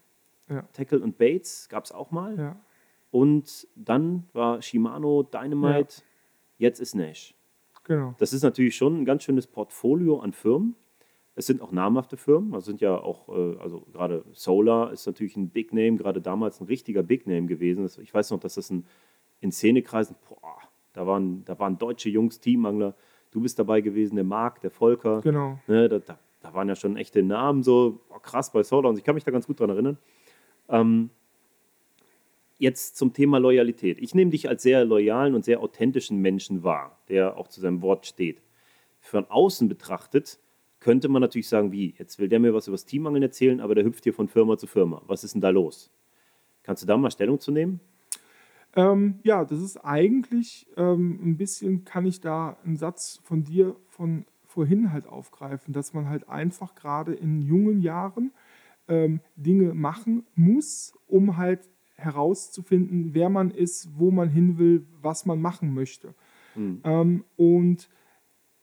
ja. Tackle und Bates gab es auch mal. Ja. Und dann war Shimano, Dynamite, ja. jetzt ist Nash. Genau. Das ist natürlich schon ein ganz schönes Portfolio an Firmen. Es sind auch namhafte Firmen, also sind ja auch, äh, also gerade Solar ist natürlich ein Big Name, gerade damals ein richtiger Big Name gewesen. Ich weiß noch, dass das ein, in Szenekreisen, boah, da waren, da waren deutsche Jungs, Teamangler. Du bist dabei gewesen, der Marc, der Volker. Genau. Ne, da, da, da, waren ja schon echte Namen, so boah, krass bei Solar. Und ich kann mich da ganz gut dran erinnern. Ähm, jetzt zum Thema Loyalität. Ich nehme dich als sehr loyalen und sehr authentischen Menschen wahr, der auch zu seinem Wort steht. Von außen betrachtet könnte man natürlich sagen, wie, jetzt will der mir was über das Teamangeln erzählen, aber der hüpft hier von Firma zu Firma. Was ist denn da los? Kannst du da mal Stellung zu nehmen? Ähm, ja, das ist eigentlich ähm, ein bisschen, kann ich da einen Satz von dir von vorhin halt aufgreifen, dass man halt einfach gerade in jungen Jahren ähm, Dinge machen muss, um halt herauszufinden, wer man ist, wo man hin will, was man machen möchte. Mhm. Ähm, und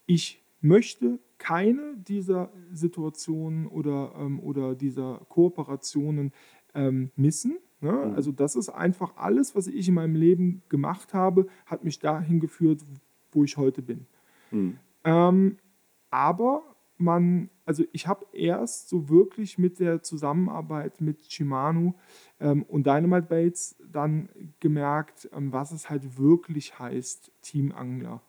ich möchte keine dieser Situationen oder, ähm, oder dieser Kooperationen ähm, missen. Ne? Mhm. Also das ist einfach alles, was ich in meinem Leben gemacht habe, hat mich dahin geführt, wo ich heute bin. Mhm. Aber man, also ich habe erst so wirklich mit der Zusammenarbeit mit Shimano ähm, und Dynamite Baits dann gemerkt, ähm, was es halt wirklich heißt, Teamangler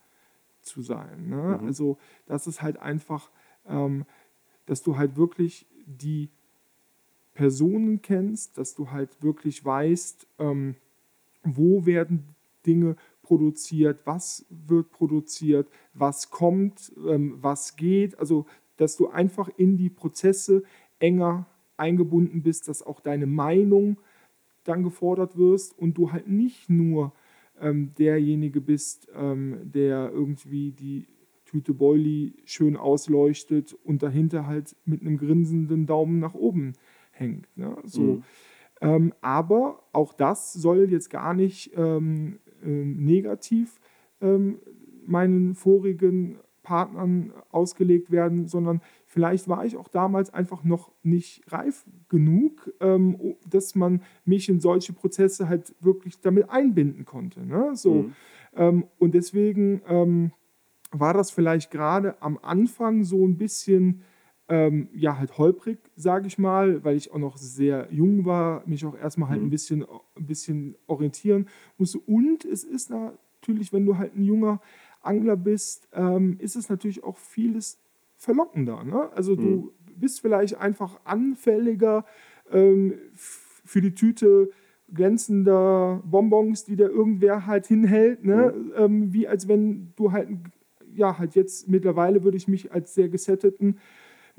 zu sein. Ne? Mhm. Also das ist halt einfach, ähm, dass du halt wirklich die Personen kennst, dass du halt wirklich weißt, ähm, wo werden Dinge produziert, was wird produziert, was kommt, ähm, was geht. Also, dass du einfach in die Prozesse enger eingebunden bist, dass auch deine Meinung dann gefordert wirst und du halt nicht nur ähm, derjenige bist, ähm, der irgendwie die Tüte Boilie schön ausleuchtet und dahinter halt mit einem grinsenden Daumen nach oben hängt. Ne? So. Mhm. Ähm, aber auch das soll jetzt gar nicht ähm, äh, negativ ähm, meinen vorigen Partnern ausgelegt werden, sondern vielleicht war ich auch damals einfach noch nicht reif genug, ähm, dass man mich in solche Prozesse halt wirklich damit einbinden konnte. Ne? So. Mhm. Ähm, und deswegen ähm, war das vielleicht gerade am Anfang so ein bisschen, ähm, ja, halt holprig, sage ich mal, weil ich auch noch sehr jung war, mich auch erstmal halt Mhm. ein bisschen, ein bisschen orientieren musste. Und es ist natürlich, wenn du halt ein junger Angler bist, ähm, ist es natürlich auch vieles verlockender. Ne? Also du bist vielleicht einfach anfälliger ähm, für die Tüte glänzender Bonbons, die da irgendwer halt hinhält, ne? ähm, wie als wenn du halt, ja, halt jetzt mittlerweile würde ich mich als sehr gesetteten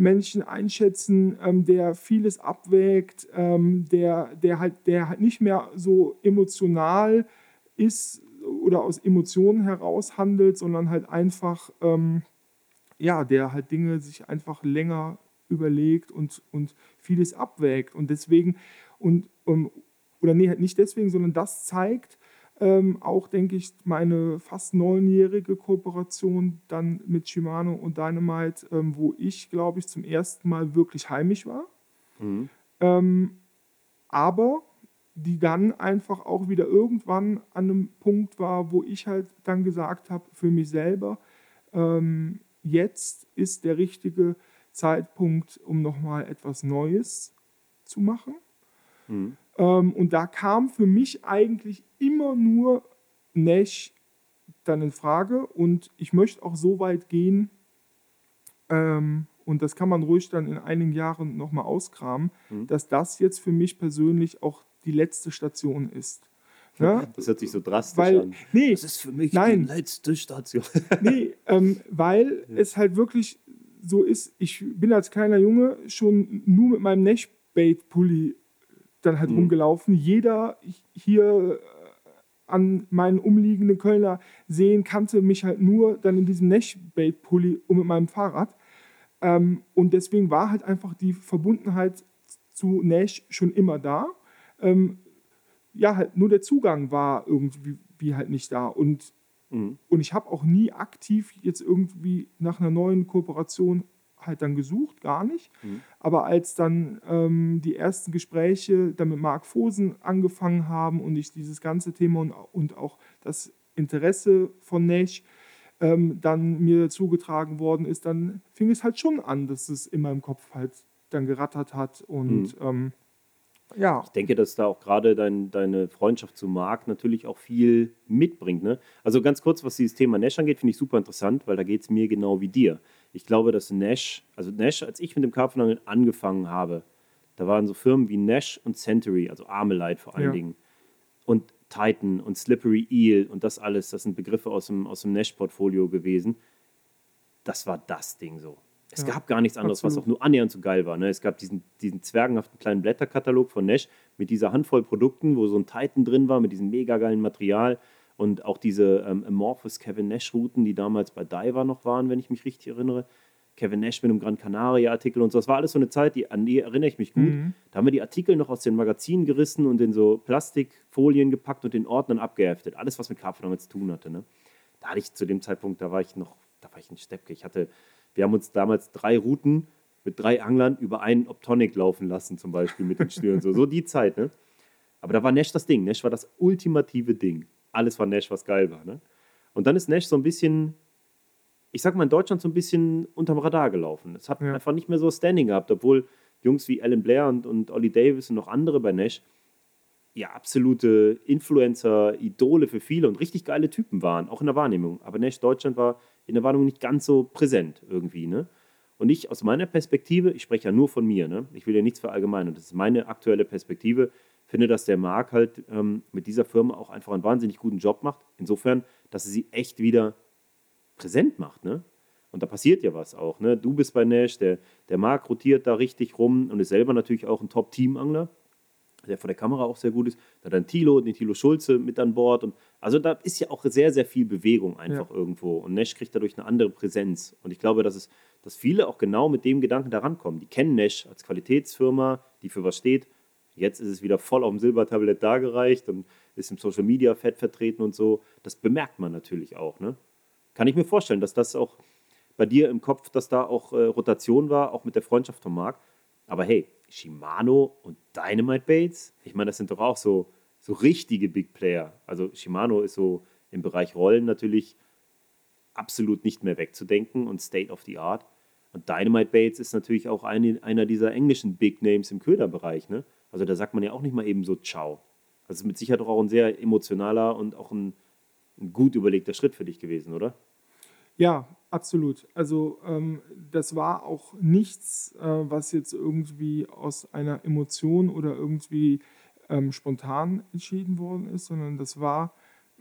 Menschen einschätzen, ähm, der vieles abwägt, ähm, der, der, halt, der halt nicht mehr so emotional ist oder aus Emotionen heraus handelt, sondern halt einfach, ähm, ja, der halt Dinge sich einfach länger überlegt und, und vieles abwägt. Und deswegen, und, um, oder nee, halt nicht deswegen, sondern das zeigt ähm, auch, denke ich, meine fast neunjährige Kooperation dann mit Shimano und Dynamite, ähm, wo ich, glaube ich, zum ersten Mal wirklich heimisch war. Mhm. Ähm, aber die dann einfach auch wieder irgendwann an einem Punkt war, wo ich halt dann gesagt habe, für mich selber, ähm, jetzt ist der richtige Zeitpunkt, um nochmal etwas Neues zu machen. Mhm. Ähm, und da kam für mich eigentlich immer nur Nash dann in Frage. Und ich möchte auch so weit gehen, ähm, und das kann man ruhig dann in einigen Jahren nochmal auskramen, Mhm. dass das jetzt für mich persönlich auch die letzte Station ist. Ne? Das hört sich so drastisch Weil, an. nee, Das ist für mich Nein. die letzte Station. nee ähm, weil es halt wirklich so ist, ich bin als kleiner Junge schon nur mit meinem Nashbait-Pulli dann halt Mhm. rumgelaufen. Jeder hier äh, an meinen umliegenden Kölner Seen kannte mich halt nur dann in diesem Nashbait-Pulli und mit meinem Fahrrad. Ähm, und deswegen war halt einfach die Verbundenheit zu Nash schon immer da. Ähm, ja, halt nur der Zugang war irgendwie wie halt nicht da. Und Mhm. und ich habe auch nie aktiv jetzt irgendwie nach einer neuen Kooperation halt dann gesucht, gar nicht. Mhm. Aber als dann ähm, die ersten Gespräche dann mit Marc Fosen angefangen haben und ich dieses ganze Thema und, und auch das Interesse von Nash ähm, dann mir zugetragen worden ist, dann fing es halt schon an, dass es in meinem Kopf halt dann gerattert hat. Und ähm, ja, Ich denke, dass da auch gerade dein, deine Freundschaft zu Marc natürlich auch viel mitbringt. Ne? Also ganz kurz, was dieses Thema Nash angeht, finde ich super interessant, weil da geht es mir genau wie dir. Ich glaube, dass Nash, also Nash, als ich mit dem Karpfenangeln angefangen habe, da waren so Firmen wie Nash und Century, also Armalite vor allen Ja. Dingen, und Titan und Slippery Eel und das alles, das sind Begriffe aus dem, aus dem Nash-Portfolio gewesen. Das war das Ding so. Es Ja, gab gar nichts anderes, was absolut. auch nur annähernd so geil war. Ne? Es gab diesen, diesen zwergenhaften kleinen Blätterkatalog von Nash mit dieser Handvoll Produkten, wo so ein Titan drin war, mit diesem mega geilen Material und auch diese ähm, Amorphous Kevin Nash Routen, die damals bei Diver noch waren, wenn ich mich richtig erinnere. Kevin Nash mit einem Gran Canaria-Artikel und so. Das war alles so eine Zeit, die, an die erinnere ich mich gut. Mhm. Da haben wir die Artikel noch aus den Magazinen gerissen und in so Plastikfolien gepackt und in Ordnern abgeheftet. Alles, was mit Karpfenangeln zu tun hatte. Ne? Da hatte ich zu dem Zeitpunkt, da war ich noch, da war ich ein Steppke. Ich hatte, wir haben uns damals drei Routen mit drei Anglern über einen Optonic laufen lassen, zum Beispiel mit den Schnüren. so, so die Zeit, ne? Aber da war Nash das Ding. Nash war das ultimative Ding. Alles war Nash, was geil war. Ne? Und dann ist Nash so ein bisschen, ich sag mal in Deutschland so ein bisschen unterm Radar gelaufen. Es hat ja. einfach nicht mehr so Standing gehabt, obwohl Jungs wie Alan Blair und, und Ollie Davis und noch andere bei Nash ja absolute Influencer, Idole für viele und richtig geile Typen waren, auch in der Wahrnehmung. Aber Nash Deutschland war in der Wahrnehmung nicht ganz so präsent irgendwie. Ne? Und ich aus meiner Perspektive, ich spreche ja nur von mir, ne? ich will ja nichts verallgemeinern, das ist meine aktuelle Perspektive, finde, dass der Marc halt ähm, mit dieser Firma auch einfach einen wahnsinnig guten Job macht. Insofern, dass er sie echt wieder präsent macht. Ne? Und da passiert ja was auch. Ne? Du bist bei Nash, der, der Marc rotiert da richtig rum und ist selber natürlich auch ein Top-Team-Angler, der vor der Kamera auch sehr gut ist. Da dann Tilo, den Tilo Schulze mit an Bord. Und also da ist ja auch sehr, sehr viel Bewegung einfach ja. irgendwo. Und Nash kriegt dadurch eine andere Präsenz. Und ich glaube, dass, es, dass viele auch genau mit dem Gedanken da rankommen. Die kennen Nash als Qualitätsfirma, die für was steht Jetzt ist es wieder voll auf dem Silbertablett dargereicht und ist im Social Media fett vertreten und so. Das bemerkt man natürlich auch. Ne? Kann ich mir vorstellen, dass das auch bei dir im Kopf, dass da auch äh, Rotation war, auch mit der Freundschaft von Marc. Aber hey, Shimano und Dynamite Baits, ich meine, das sind doch auch so, so richtige Big Player. Also Shimano ist so im Bereich Rollen natürlich absolut nicht mehr wegzudenken und State of the Art. Und Dynamite Baits ist natürlich auch eine, einer dieser englischen Big Names im Köderbereich. Ne? Also da sagt man ja auch nicht mal eben so Ciao. Das ist mit Sicherheit auch ein sehr emotionaler und auch ein, ein gut überlegter Schritt für dich gewesen, oder? Ja, absolut. Also ähm, das war auch nichts, äh, was jetzt irgendwie aus einer Emotion oder irgendwie ähm, spontan entschieden worden ist, sondern das war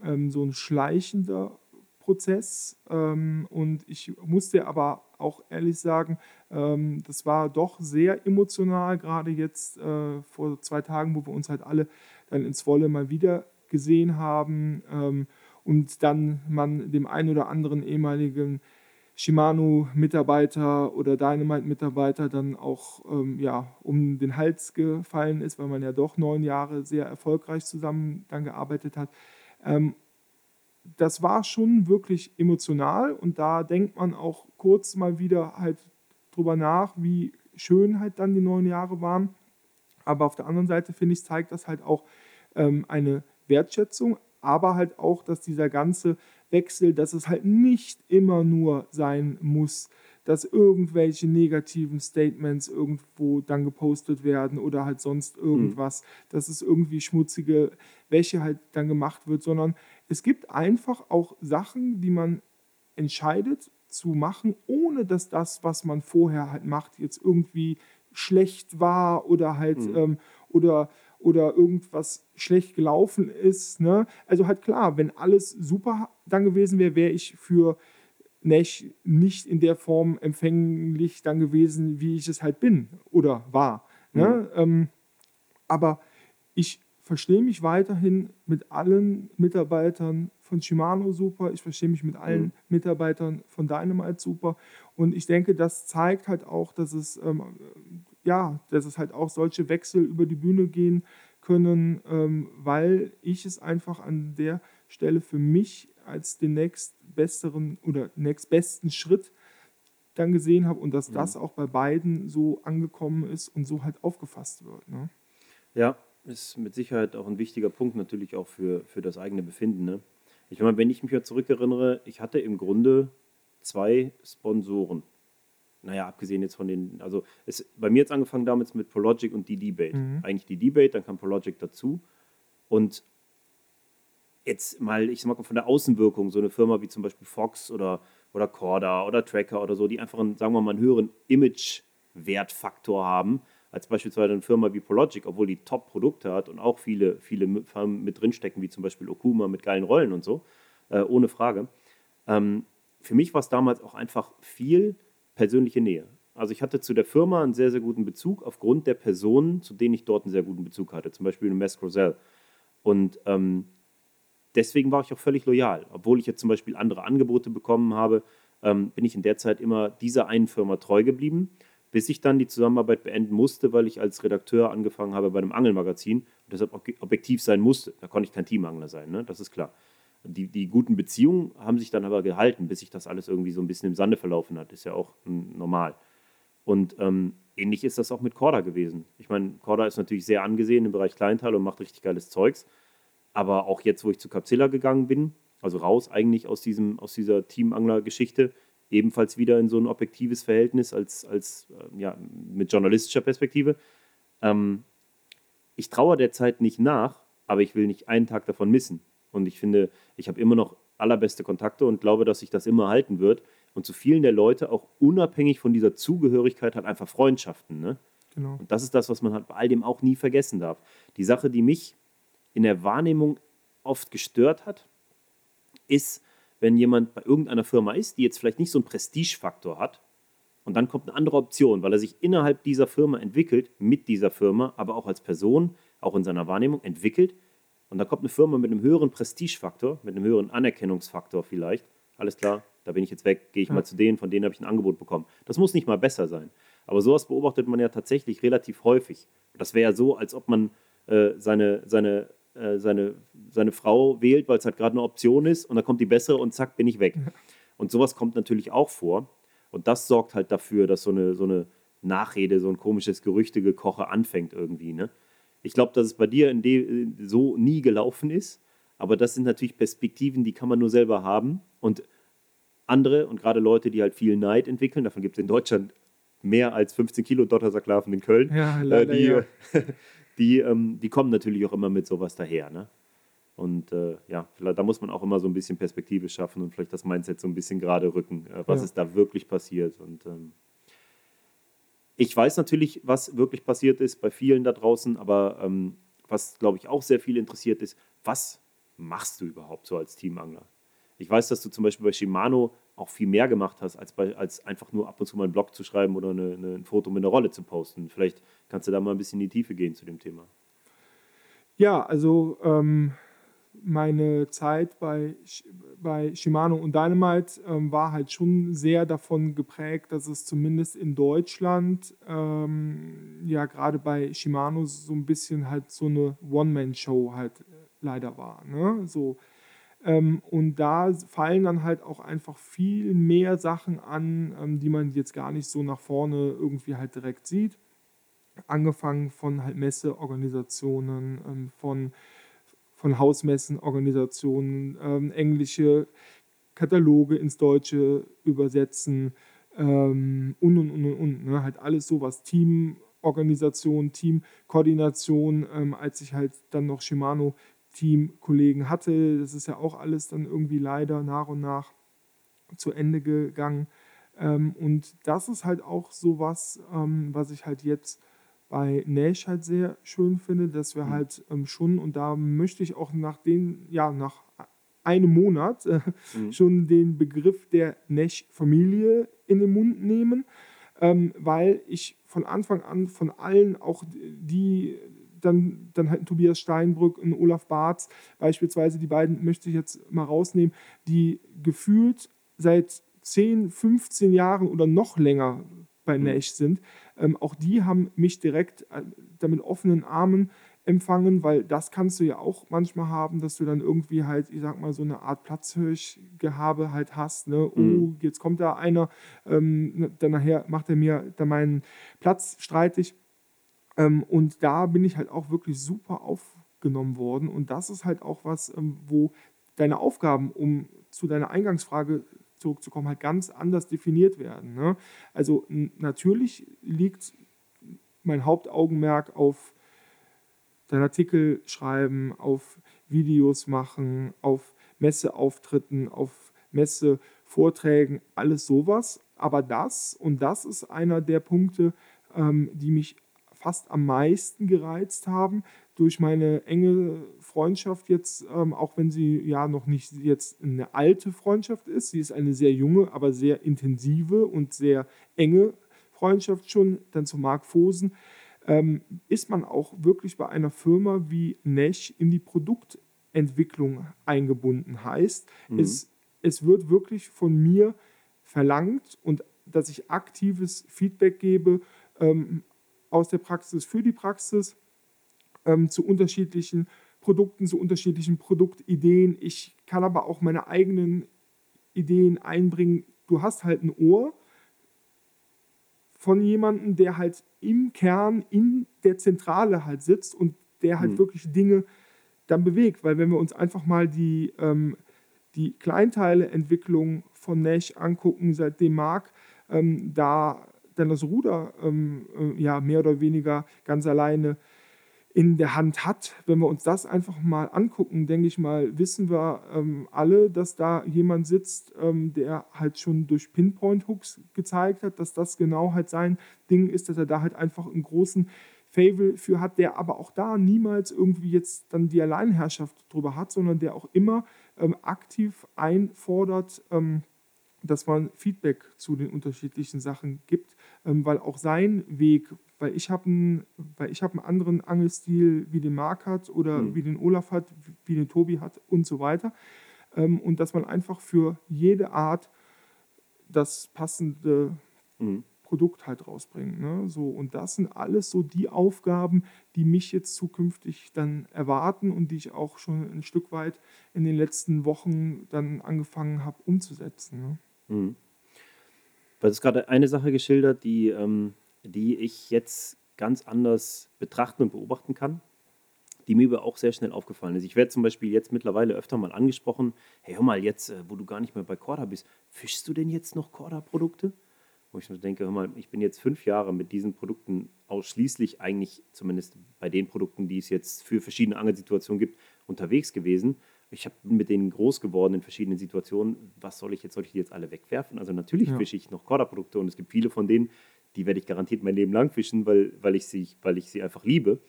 ähm, so ein schleichender Prozess. Ähm, und ich musste aber auch ehrlich sagen, ähm, das war doch sehr emotional, gerade jetzt äh, vor zwei Tagen, wo wir uns halt alle dann ins Wolle mal wieder gesehen haben ähm, und dann man dem einen oder anderen ehemaligen Shimano-Mitarbeiter oder Dynamite-Mitarbeiter dann auch ähm, ja, um den Hals gefallen ist, weil man ja doch neun Jahre sehr erfolgreich zusammen dann gearbeitet hat. Ähm, das war schon wirklich emotional und da denkt man auch kurz mal wieder halt drüber nach, wie schön halt dann die neun Jahre waren. Aber auf der anderen Seite finde ich, zeigt das halt auch ähm, eine Wertschätzung, aber halt auch, dass dieser ganze Wechsel, dass es halt nicht immer nur sein muss, dass irgendwelche negativen Statements irgendwo dann gepostet werden oder halt sonst mhm. irgendwas, mhm. dass es irgendwie schmutzige Wäsche halt dann gemacht wird, sondern es gibt einfach auch Sachen, die man entscheidet zu machen, ohne dass das, was man vorher halt macht, jetzt irgendwie schlecht war oder halt mhm. ähm, oder oder irgendwas schlecht gelaufen ist. Ne? Also halt klar, wenn alles super dann gewesen wäre, wäre ich für Nash nicht in der Form empfänglich dann gewesen, wie ich es halt bin oder war. Ne? Mhm. Ähm, aber ich verstehe mich weiterhin mit allen Mitarbeitern von Shimano super, ich verstehe mich mit allen mhm. Mitarbeitern von Dynamite super und ich denke, das zeigt halt auch, dass es ähm, ja, dass es halt auch solche Wechsel über die Bühne gehen können, ähm, weil ich es einfach an der Stelle für mich als den nächstbesseren oder nächstbesten Schritt dann gesehen habe und dass mhm. das auch bei beiden so angekommen ist und so halt aufgefasst wird. Ne? Ja, ist mit Sicherheit auch ein wichtiger Punkt natürlich auch für, für das eigene Befinden. Ne? Ich meine, wenn ich mich ja zurückerinnere, ich hatte im Grunde zwei Sponsoren. Naja, abgesehen jetzt von den, also es, bei mir jetzt angefangen damals mit Prologic und die Debate. Mhm. Eigentlich die Debate, dann kam Prologic dazu. Und jetzt mal, ich sag mal, von der Außenwirkung, so eine Firma wie zum Beispiel Fox oder, oder Corda oder Tracker oder so, die einfach einen, sagen wir mal, einen höheren Image-Wertfaktor haben, als beispielsweise eine Firma wie Prologic, obwohl die Top-Produkte hat und auch viele, viele Firmen mit drinstecken, wie zum Beispiel Okuma mit geilen Rollen und so, äh, ohne Frage. Ähm, für mich war es damals auch einfach viel persönliche Nähe. Also ich hatte zu der Firma einen sehr, sehr guten Bezug aufgrund der Personen, zu denen ich dort einen sehr guten Bezug hatte, zum Beispiel Mess Grosel. Und ähm, deswegen war ich auch völlig loyal, obwohl ich jetzt zum Beispiel andere Angebote bekommen habe, ähm, bin ich in der Zeit immer dieser einen Firma treu geblieben, bis ich dann die Zusammenarbeit beenden musste, weil ich als Redakteur angefangen habe bei einem Angelmagazin und deshalb objektiv sein musste. Da konnte ich kein Teamangler sein, ne? das ist klar. Die, die guten Beziehungen haben sich dann aber gehalten, bis sich das alles irgendwie so ein bisschen im Sande verlaufen hat. Ist ja auch normal. Und ähm, ähnlich ist das auch mit Corda gewesen. Ich meine, Corda ist natürlich sehr angesehen im Bereich Kleinteil und macht richtig geiles Zeugs. Aber auch jetzt, wo ich zu Capsilla gegangen bin, also raus eigentlich aus, diesem, aus dieser Teamangler-Geschichte, ebenfalls wieder in so ein objektives Verhältnis als, als äh, ja, mit journalistischer Perspektive. Ähm, ich traue der Zeit nicht nach, aber ich will nicht einen Tag davon missen. Und ich finde, ich habe immer noch allerbeste Kontakte und glaube, dass sich das immer halten wird. Und zu vielen der Leute, auch unabhängig von dieser Zugehörigkeit, hat einfach Freundschaften. Ne? Genau. Und das ist das, was man halt bei all dem auch nie vergessen darf. Die Sache, die mich in der Wahrnehmung oft gestört hat, ist, wenn jemand bei irgendeiner Firma ist, die jetzt vielleicht nicht so einen Prestigefaktor hat, und dann kommt eine andere Option, weil er sich innerhalb dieser Firma entwickelt, mit dieser Firma, aber auch als Person, auch in seiner Wahrnehmung entwickelt. Und dann kommt eine Firma mit einem höheren Prestigefaktor, mit einem höheren Anerkennungsfaktor vielleicht. Alles klar, da bin ich jetzt weg, gehe ich ja. mal zu denen, von denen habe ich ein Angebot bekommen. Das muss nicht mal besser sein. Aber sowas beobachtet man ja tatsächlich relativ häufig. Das wäre ja so, als ob man äh, seine, seine äh, seine, seine Frau wählt, weil es halt gerade eine Option ist und dann kommt die bessere und zack, bin ich weg. Und sowas kommt natürlich auch vor. Und das sorgt halt dafür, dass so eine, so eine Nachrede, so ein komisches Gerüchtegekoche anfängt irgendwie. Ne? Ich glaube, dass es bei dir in de, so nie gelaufen ist, aber das sind natürlich Perspektiven, die kann man nur selber haben. Und andere und gerade Leute, die halt viel Neid entwickeln, davon gibt es in Deutschland mehr als 15 Kilo Dottersklaven in Köln, ja, leider, äh, die, ja. Die, ähm, die kommen natürlich auch immer mit sowas daher. Ne? Und äh, ja, da muss man auch immer so ein bisschen Perspektive schaffen und vielleicht das Mindset so ein bisschen gerade rücken, äh, was ja. ist da wirklich passiert. Und ähm, ich weiß natürlich, was wirklich passiert ist bei vielen da draußen, aber ähm, was, glaube ich, auch sehr viel interessiert ist, was machst du überhaupt so als Teamangler? Ich weiß, dass du zum Beispiel bei Shimano auch viel mehr gemacht hast, als, bei, als einfach nur ab und zu mal einen Blog zu schreiben oder eine, eine, ein Foto mit einer Rolle zu posten. Vielleicht kannst du da mal ein bisschen in die Tiefe gehen zu dem Thema. Ja, also ähm, meine Zeit bei, bei Shimano und Dynamite ähm, war halt schon sehr davon geprägt, dass es zumindest in Deutschland ähm, ja gerade bei Shimano so ein bisschen halt so eine One-Man-Show halt äh, leider war. Ne? So, und da fallen dann halt auch einfach viel mehr Sachen an, ähm, die man jetzt gar nicht so nach vorne irgendwie halt direkt sieht. Angefangen von halt Messeorganisationen, ähm, von, von Hausmessenorganisationen, ähm, englische Kataloge ins Deutsche übersetzen ähm, und und und und. Ne? Halt alles sowas. Teamorganisation, Teamkoordination, ähm, als ich halt dann noch Shimano Teamkollegen hatte. Das ist ja auch alles dann irgendwie leider nach und nach zu Ende gegangen. Ähm, und das ist halt auch so was, ähm, was ich halt jetzt bei Nash halt sehr schön finde, dass wir mhm. halt ähm, schon, und da möchte ich auch nach den, ja, nach einem Monat äh, mhm. schon den Begriff der Nash-Familie in den Mund nehmen, weil ich von Anfang an von allen auch die dann, dann halt Tobias Steinbrück und Olaf Barth beispielsweise, die beiden möchte ich jetzt mal rausnehmen, die gefühlt seit 10, 15 Jahren oder noch länger bei mhm. Nash sind. Ähm, auch die haben mich direkt äh, damit offenen Armen empfangen, weil das kannst du ja auch manchmal haben, dass du dann irgendwie halt, ich sag mal, so eine Art Platzhirschgehabe halt hast. Ne? Oh, mhm. jetzt kommt da einer, ähm, dann nachher macht er mir da meinen Platz streitig. Ähm, und da bin ich halt auch wirklich super aufgenommen worden. Und das ist halt auch was, ähm, wo deine Aufgaben, um zu deiner Eingangsfrage zurückzukommen, halt ganz anders definiert werden. Ne? Also natürlich liegt mein Hauptaugenmerk auf dein Artikel schreiben, auf Videos machen, auf Messeauftritten, auf Messevorträgen, alles sowas. Aber das, und das ist einer der Punkte, ähm, die mich fast am meisten gereizt haben durch meine enge Freundschaft jetzt, ähm, auch wenn sie ja noch nicht jetzt eine alte Freundschaft ist. Sie ist eine sehr junge, aber sehr intensive und sehr enge Freundschaft schon, dann zu Marc Fosen, ähm, ist man auch wirklich bei einer Firma wie Nash in die Produktentwicklung eingebunden. Heißt, mhm. es, es wird wirklich von mir verlangt und dass ich aktives Feedback gebe ähm, aus der Praxis für die Praxis ähm, zu unterschiedlichen Produkten, zu unterschiedlichen Produktideen. Ich kann aber auch meine eigenen Ideen einbringen. Du hast halt ein Ohr von jemandem, der halt im Kern, in der Zentrale halt sitzt und der halt mhm. wirklich Dinge dann bewegt. Weil wenn wir uns einfach mal die, ähm, die Kleinteile-Entwicklung von Nash angucken, seitdem Mark ähm, da dann das Ruder ähm, äh, ja mehr oder weniger ganz alleine in der Hand hat. Wenn wir uns das einfach mal angucken, denke ich mal, wissen wir ähm, alle, dass da jemand sitzt, ähm, der halt schon durch Pinpoint-Hooks gezeigt hat, dass das genau halt sein Ding ist, dass er da halt einfach einen großen Fable für hat, der aber auch da niemals irgendwie jetzt dann die Alleinherrschaft drüber hat, sondern der auch immer ähm, aktiv einfordert, ähm, dass man Feedback zu den unterschiedlichen Sachen gibt, weil auch sein Weg, weil ich habe einen, hab einen anderen Angelstil, wie den Marc hat oder mhm. wie den Olaf hat, wie den Tobi hat und so weiter. Ähm, und dass man einfach für jede Art das passende mhm. Produkt halt rausbringt. Ne? So, und das sind alles so die Aufgaben, die mich jetzt zukünftig dann erwarten und die ich auch schon ein Stück weit in den letzten Wochen dann angefangen habe umzusetzen. Ne? Mhm. Du hast gerade eine Sache geschildert, die ähm, die ich jetzt ganz anders betrachten und beobachten kann, die mir aber auch sehr schnell aufgefallen ist. Ich werde zum Beispiel jetzt mittlerweile öfter mal angesprochen, hey, hör mal, jetzt, äh, wo du gar nicht mehr bei Corda bist, fischst du denn jetzt noch Corda-Produkte? Wo ich mir denke, hör mal, ich bin jetzt fünf Jahre mit diesen Produkten ausschließlich eigentlich, zumindest bei den Produkten, die es jetzt für verschiedene Angelsituationen gibt, unterwegs gewesen. Ich habe mit denen groß geworden in verschiedenen Situationen. Was soll ich jetzt? Soll ich die jetzt alle wegwerfen? Also natürlich ja. fische ich noch Corda-Produkte und es gibt viele von denen, die werde ich garantiert mein Leben lang fischen, weil, weil, ich, sie, weil ich sie einfach liebe.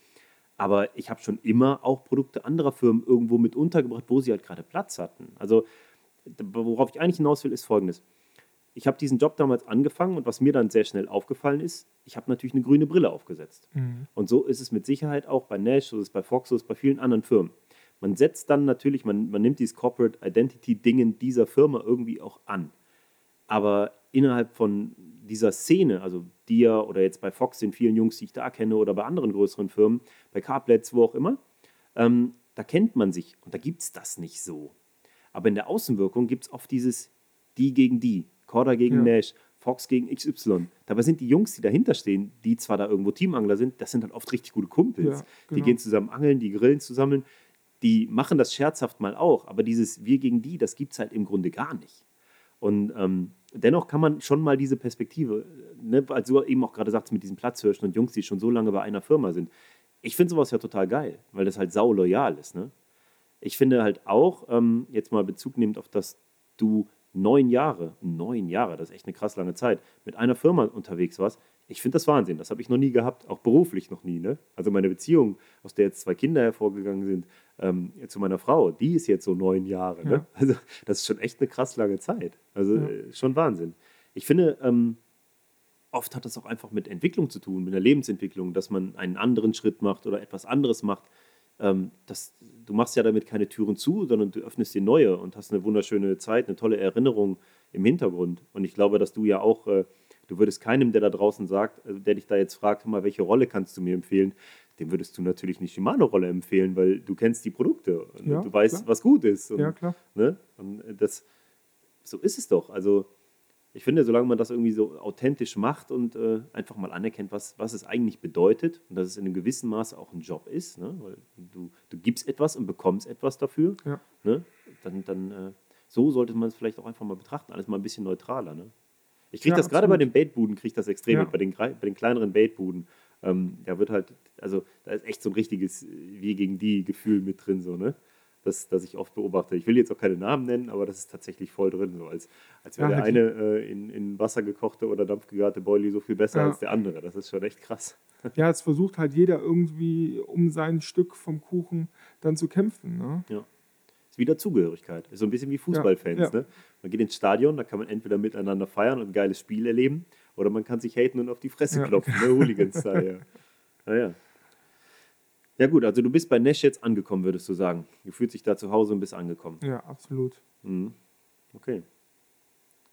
Aber ich habe schon immer auch Produkte anderer Firmen irgendwo mit untergebracht, wo sie halt gerade Platz hatten. Also worauf ich eigentlich hinaus will, ist folgendes. Ich habe diesen Job damals angefangen und was mir dann sehr schnell aufgefallen ist, ich habe natürlich eine grüne Brille aufgesetzt. Mhm. Und so ist es mit Sicherheit auch bei Nash, so ist es bei Fox, so ist es bei vielen anderen Firmen. Man setzt dann natürlich, man, man nimmt dieses Corporate Identity-Dingen dieser Firma irgendwie auch an. Aber innerhalb von dieser Szene, also dir oder jetzt bei Fox, den vielen Jungs, die ich da kenne, oder bei anderen größeren Firmen, bei Carplets, wo auch immer, ähm, da kennt man sich und da gibt es das nicht so. Aber in der Außenwirkung gibt es oft dieses die gegen die, Corda gegen ja. Nash, Fox gegen XY. Dabei sind die Jungs, die dahinter stehen, die zwar da irgendwo Teamangler sind, das sind dann oft richtig gute Kumpels. Ja, genau. Die gehen zusammen angeln, die grillen zusammen. Die machen das scherzhaft mal auch, aber dieses Wir gegen die, das gibt es halt im Grunde gar nicht. Und ähm, dennoch kann man schon mal diese Perspektive, ne, als du eben auch gerade sagst, mit diesen Platzhirschen und Jungs, die schon so lange bei einer Firma sind. Ich finde sowas ja total geil, weil das halt sau loyal ist. Ne? Ich finde halt auch, ähm, jetzt mal Bezug nehmend auf das, du neun Jahre, neun Jahre, das ist echt eine krass lange Zeit, mit einer Firma unterwegs warst, ich finde das Wahnsinn. Das habe ich noch nie gehabt, auch beruflich noch nie. Ne? Also meine Beziehung, aus der jetzt zwei Kinder hervorgegangen sind, ähm, zu meiner Frau, die ist jetzt so neun Jahre. Ne? Ja. Ne? Also das ist schon echt eine krass lange Zeit. Also ja. äh, schon Wahnsinn. Ich finde, ähm, oft hat das auch einfach mit Entwicklung zu tun, mit der Lebensentwicklung, dass man einen anderen Schritt macht oder etwas anderes macht. Ähm, das, du machst ja damit keine Türen zu, sondern du öffnest dir neue und hast eine wunderschöne Zeit, eine tolle Erinnerung im Hintergrund. Und ich glaube, dass du ja auch äh, Du würdest keinem, der da draußen sagt, äh, der dich da jetzt fragt, mal, welche Rolle kannst du mir empfehlen, dem würdest du natürlich nicht die Shimano-Rolle empfehlen, weil du kennst die Produkte und ja, du weißt, klar. was gut ist. Und, ja, klar. Ne? Und äh, das, so ist es doch. Also ich finde, solange man das irgendwie so authentisch macht und äh, einfach mal anerkennt, was, was es eigentlich bedeutet und dass es in einem gewissen Maße auch ein Job ist, ne? weil du, du gibst etwas und bekommst etwas dafür, ja. ne? dann, dann äh, so sollte man es vielleicht auch einfach mal betrachten, alles mal ein bisschen neutraler. Ne? Ich kriege ja, das gerade bei den Baitbuden, kriege ich das extrem ja. mit, bei den, bei den kleineren Baitbuden. Ähm, da wird halt, also da ist echt so ein richtiges Wir gegen die Gefühl mit drin, so, ne? Das, das ich oft beobachte. Ich will jetzt auch keine Namen nennen, aber das ist tatsächlich voll drin. So als als wäre ja, der eine äh, in, in Wasser gekochte oder dampfgegarte Boilie so viel besser ja. als der andere. Das ist schon echt krass. Ja, es versucht halt jeder irgendwie um sein Stück vom Kuchen dann zu kämpfen. Ne? Ja ist wieder Zugehörigkeit. Ist so ein bisschen wie Fußballfans. Ja, ja. Ne? Man geht ins Stadion, da kann man entweder miteinander feiern und ein geiles Spiel erleben, oder man kann sich haten und auf die Fresse ja. klopfen. Ne? Hooligans-Style. Ja. ja. Ja gut, also du bist bei Nash jetzt angekommen, würdest du sagen. Du fühlst dich da zu Hause und bist angekommen. Ja, absolut. Mhm. Okay.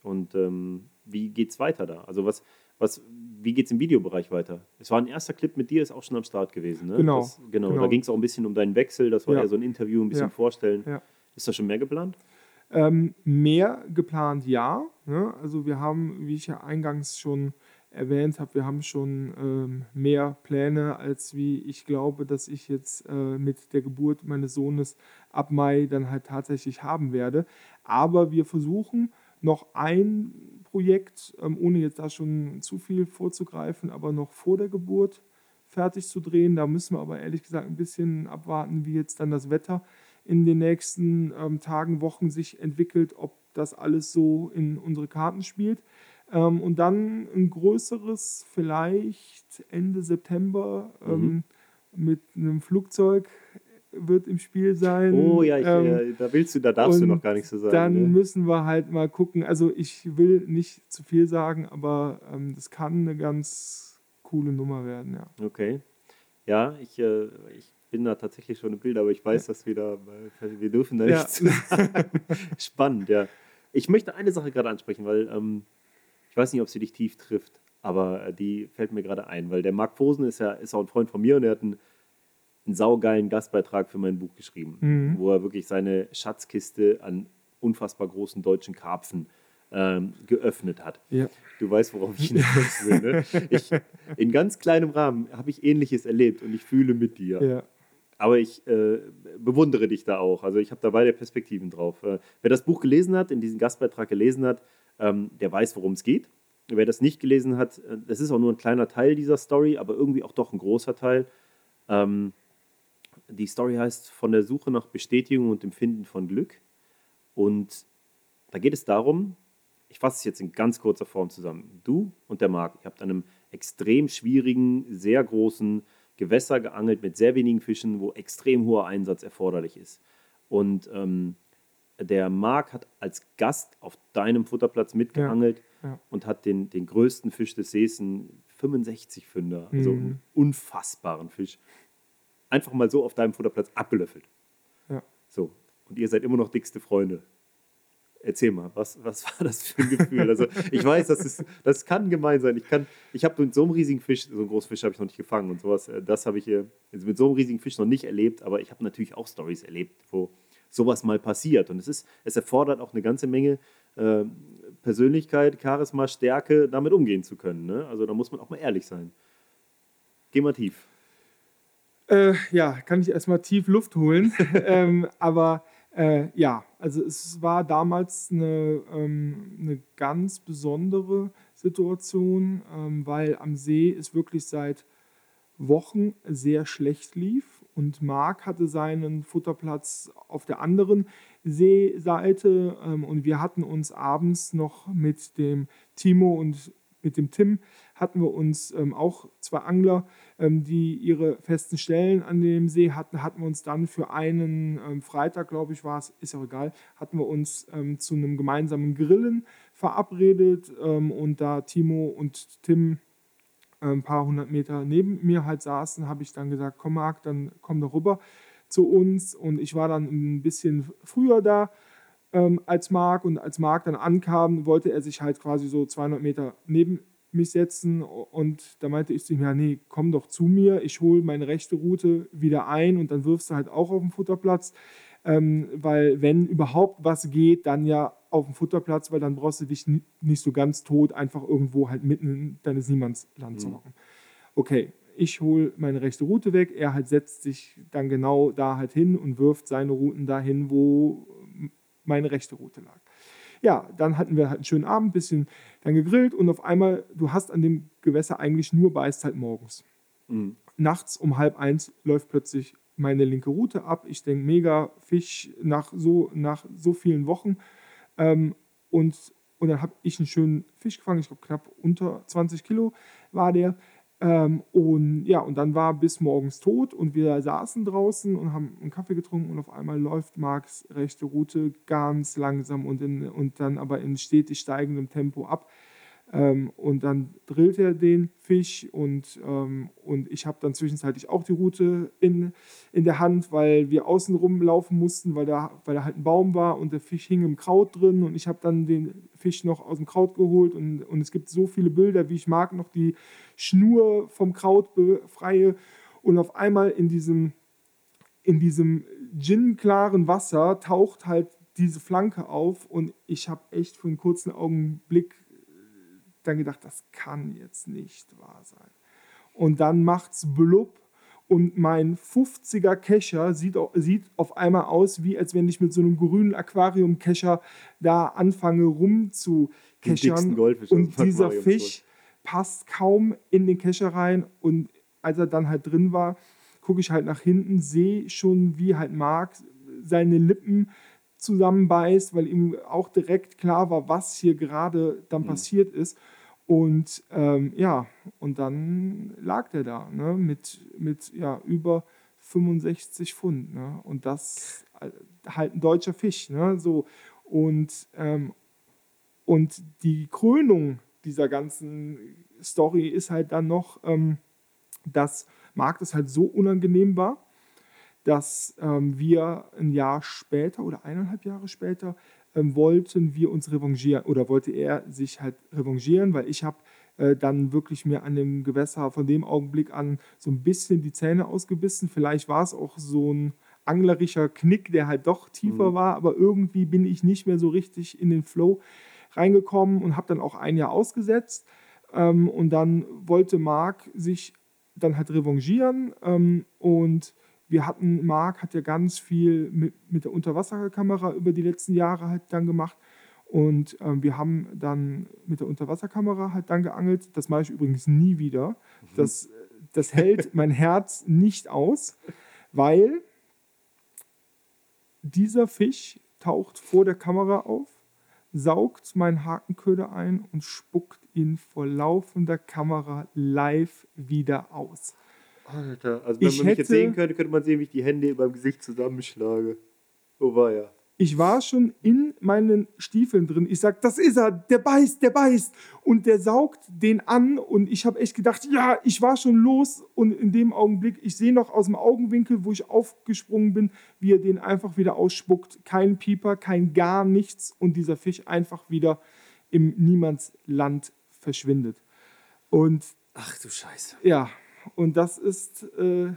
Und ähm, wie geht's weiter da? Also was, was, wie geht's im Videobereich weiter? Es war ein erster Clip mit dir, ist auch schon am Start gewesen. Ne? Genau, Das, genau. genau. Da ging es auch ein bisschen um deinen Wechsel. Das war Ja. ja so ein Interview, ein bisschen Ja. vorstellen. Ja. Ist da schon mehr geplant? Ähm, mehr geplant, ja. Ne? Also wir haben, wie ich ja eingangs schon erwähnt habe, wir haben schon ähm, mehr Pläne, als wie ich glaube, dass ich jetzt äh, mit der Geburt meines Sohnes ab Mai dann halt tatsächlich haben werde. Aber wir versuchen noch ein Projekt, ähm, ohne jetzt da schon zu viel vorzugreifen, aber noch vor der Geburt fertig zu drehen. Da müssen wir aber ehrlich gesagt ein bisschen abwarten, wie jetzt dann das Wetter in den nächsten ähm, Tagen, Wochen sich entwickelt, ob das alles so in unsere Karten spielt. Ähm, und dann ein größeres, vielleicht Ende September ähm, mit einem Flugzeug wird im Spiel sein. Oh ja, ich, Ähm, äh, da willst du, da darfst du noch gar nichts zu sagen. dann ne? müssen wir halt mal gucken. Also ich will nicht zu viel sagen, aber ähm, das kann eine ganz coole Nummer werden, ja. Okay. Ja, ich, äh, ich bin da tatsächlich schon im Bild, aber ich weiß, dass wir da, wir dürfen da Ja. nichts sagen. Spannend, ja. Ich möchte eine Sache gerade ansprechen, weil ähm, ich weiß nicht, ob sie dich tief trifft, aber äh, die fällt mir gerade ein, weil der Marc Fosen ist ja ist auch ein Freund von mir und er hat einen, einen saugeilen Gastbeitrag für mein Buch geschrieben, Mhm. wo er wirklich seine Schatzkiste an unfassbar großen deutschen Karpfen ähm, geöffnet hat. Ja. Du weißt, worauf ich hinaus will. Ne? Ich, in ganz kleinem Rahmen habe ich Ähnliches erlebt und ich fühle mit dir. ja. Aber ich äh, bewundere dich da auch. Also ich habe da beide Perspektiven drauf. Äh, wer das Buch gelesen hat, in diesem Gastbeitrag gelesen hat, ähm, der weiß, worum es geht. Wer das nicht gelesen hat, äh, das ist auch nur ein kleiner Teil dieser Story, aber irgendwie auch doch ein großer Teil. Ähm, die Story heißt Von der Suche nach Bestätigung und dem Finden von Glück. Und da geht es darum, ich fasse es jetzt in ganz kurzer Form zusammen. Du und der Marc, ihr habt an einem extrem schwierigen, sehr großen Gewässer geangelt mit sehr wenigen Fischen, wo extrem hoher Einsatz erforderlich ist. Und ähm, der Marc hat als Gast auf deinem Futterplatz mitgeangelt Ja, ja. und hat den, den größten Fisch des Sees, einen 65 Fünder, also Mhm. einen unfassbaren Fisch, einfach mal so auf deinem Futterplatz abgelöffelt. Ja. So, und ihr seid immer noch dickste Freunde. Erzähl mal, was, was war das für ein Gefühl? Also ich weiß, das, ist, das kann gemein sein. Ich, kann- ich habe mit so einem riesigen Fisch, so einen großen Fisch habe ich noch nicht gefangen und sowas, äh, das habe ich jetzt mit so einem riesigen Fisch noch nicht erlebt, aber ich habe natürlich auch Stories erlebt, wo sowas mal passiert. Und es, ist, es erfordert auch eine ganze Menge äh, Persönlichkeit, Charisma, Stärke, damit umgehen zu können. Ne? Also da muss man auch mal ehrlich sein. Geh mal tief. Äh, ja, kann ich erstmal tief Luft holen. ähm, aber äh, ja, also es war damals eine, ähm, eine ganz besondere Situation, ähm, weil am See es wirklich seit Wochen sehr schlecht lief und Marc hatte seinen Futterplatz auf der anderen Seeseite ähm, und wir hatten uns abends noch mit dem Timo und mit dem Tim hatten wir uns ähm, auch zwei Angler, ähm, die ihre festen Stellen an dem See hatten, hatten wir uns dann für einen ähm, Freitag, glaube ich, war es, ist auch egal, hatten wir uns ähm, zu einem gemeinsamen Grillen verabredet ähm, und da Timo und Tim äh, ein paar hundert Meter neben mir halt saßen, habe ich dann gesagt, komm Marc, dann komm doch rüber zu uns. Und ich war dann ein bisschen früher da ähm, als Marc. Und als Marc dann ankam, wollte er sich halt quasi so 200 Meter neben mich setzen und da meinte ich zu ihm, ja nee, komm doch zu mir, ich hole meine rechte Route wieder ein und dann wirfst du halt auch auf dem Futterplatz, ähm, weil wenn überhaupt was geht, dann ja auf dem Futterplatz, weil dann brauchst du dich ni- nicht so ganz tot einfach irgendwo halt mitten in deines Niemandsland zu hocken. Okay, ich hole meine rechte Route weg, er halt setzt sich dann genau da halt hin und wirft seine Routen dahin, wo meine rechte Route lag. Ja, dann hatten wir halt einen schönen Abend, bisschen dann gegrillt und auf einmal, du hast an dem Gewässer eigentlich nur Beißzeit morgens. Mhm. Nachts um halb eins läuft plötzlich meine linke Route ab. Ich denke, mega Fisch nach so, nach so vielen Wochen. Ähm, und, und dann habe ich einen schönen Fisch gefangen, ich glaube knapp unter 20 Kilo war der. Ähm, und ja, und dann war bis morgens tot und wir saßen draußen und haben einen Kaffee getrunken und auf einmal läuft Marks rechte Route ganz langsam und, in, und dann aber in stetig steigendem Tempo ab. Ähm, und dann drillt er den Fisch und, ähm, und ich habe dann zwischenzeitlich auch die Route in, in der Hand, weil wir außenrum laufen mussten, weil da, weil da halt ein Baum war und der Fisch hing im Kraut drin und ich habe dann den Fisch noch aus dem Kraut geholt und, und es gibt so viele Bilder, wie ich mag, noch die Schnur vom Kraut befreie und auf einmal in diesem, in diesem ginklaren Wasser taucht halt diese Flanke auf und ich habe echt für einen kurzen Augenblick dann gedacht, das kann jetzt nicht wahr sein. Und dann macht's blub und mein 50er Kescher sieht, sieht auf einmal aus, wie als wenn ich mit so einem grünen Aquariumkescher da anfange rumzukeschern. Und dieser Fisch passt kaum in den Kescher rein. Und als er dann halt drin war, gucke ich halt nach hinten, sehe schon, wie halt Marc seine Lippen zusammenbeißt, weil ihm auch direkt klar war, was hier gerade dann mhm. passiert ist. Und ähm, ja, und dann lag der da ne, mit, mit ja, über 65 Pfund. Ne? Und das äh, halt ein deutscher Fisch. Ne? So. Und, ähm, und die Krönung dieser ganzen Story ist halt dann noch, ähm, dass Marc das halt so unangenehm war, dass ähm, wir ein Jahr später oder eineinhalb Jahre später ähm, wollten wir uns revanchieren oder wollte er sich halt revanchieren, weil ich habe äh, dann wirklich mir an dem Gewässer von dem Augenblick an so ein bisschen die Zähne ausgebissen. Vielleicht war es auch so ein anglerischer Knick, der halt doch tiefer mhm. war, aber irgendwie bin ich nicht mehr so richtig in den Flow reingekommen und habe dann auch ein Jahr ausgesetzt. Ähm, und dann wollte Marc sich dann halt revanchieren ähm, und wir hatten, Marc hat ja ganz viel mit, mit der Unterwasserkamera über die letzten Jahre halt dann gemacht. Und ähm, wir haben dann mit der Unterwasserkamera halt dann geangelt. Das mache ich übrigens nie wieder. Mhm. Das, das hält mein Herz nicht aus, weil dieser Fisch taucht vor der Kamera auf, saugt meinen Hakenköder ein und spuckt ihn vor laufender Kamera live wieder aus. Alter, also wenn ich man mich jetzt sehen könnte, könnte man sehen, wie ich die Hände über dem Gesicht zusammenschlage. Oh war ja. Ich war schon in meinen Stiefeln drin. Ich sag, das ist er, der beißt, der beißt. Und der saugt den an. Und ich habe echt gedacht, ja, ich war schon los. Und in dem Augenblick, ich sehe noch aus dem Augenwinkel, wo ich aufgesprungen bin, wie er den einfach wieder ausspuckt. Kein Pieper, kein gar nichts. Und dieser Fisch einfach wieder im Niemandsland verschwindet. Und. Ach du Scheiße. Ja, und das ist äh,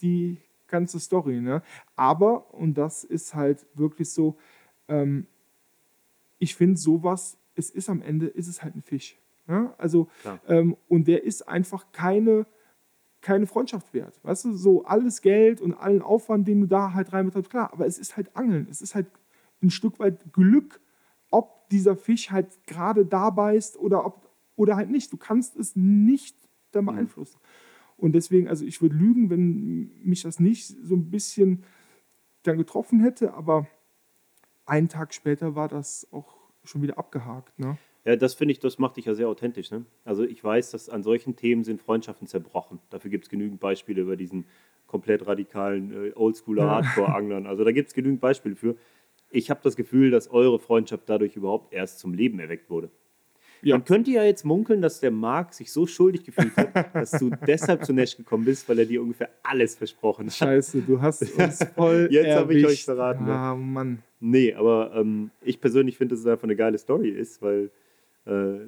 die ganze Story. Ne? Aber, und das ist halt wirklich so, ähm, ich finde sowas, es ist am Ende, ist es halt ein Fisch. Ne? Also, ähm, und der ist einfach keine, keine Freundschaft wert. Weißt du, so alles Geld und allen Aufwand, den du da halt rein reinbetreibst, klar, aber es ist halt Angeln. Es ist halt ein Stück weit Glück, ob dieser Fisch halt gerade da beißt oder, ob, oder halt nicht. Du kannst es nicht da mhm. beeinflussen. Mhm. Und deswegen, also ich würde lügen, wenn mich das nicht so ein bisschen dann getroffen hätte, aber einen Tag später war das auch schon wieder abgehakt. Ne? Ja, das finde ich, das macht dich ja sehr authentisch. Ne? Also ich weiß, dass an solchen Themen sind Freundschaften zerbrochen. Dafür gibt es genügend Beispiele über diesen komplett radikalen äh, Oldschooler Hardcore-Anglern. Also da gibt es genügend Beispiele für. Ich habe das Gefühl, dass eure Freundschaft dadurch überhaupt erst zum Leben erweckt wurde. Ja. Man könnte ja jetzt munkeln, dass der Marc sich so schuldig gefühlt hat, dass du deshalb zu Nash gekommen bist, weil er dir ungefähr alles versprochen hat. Scheiße, du hast uns voll Jetzt habe ich euch verraten. Ah, Mann. Nee, aber ähm, ich persönlich finde, dass es einfach eine geile Story ist, weil, äh,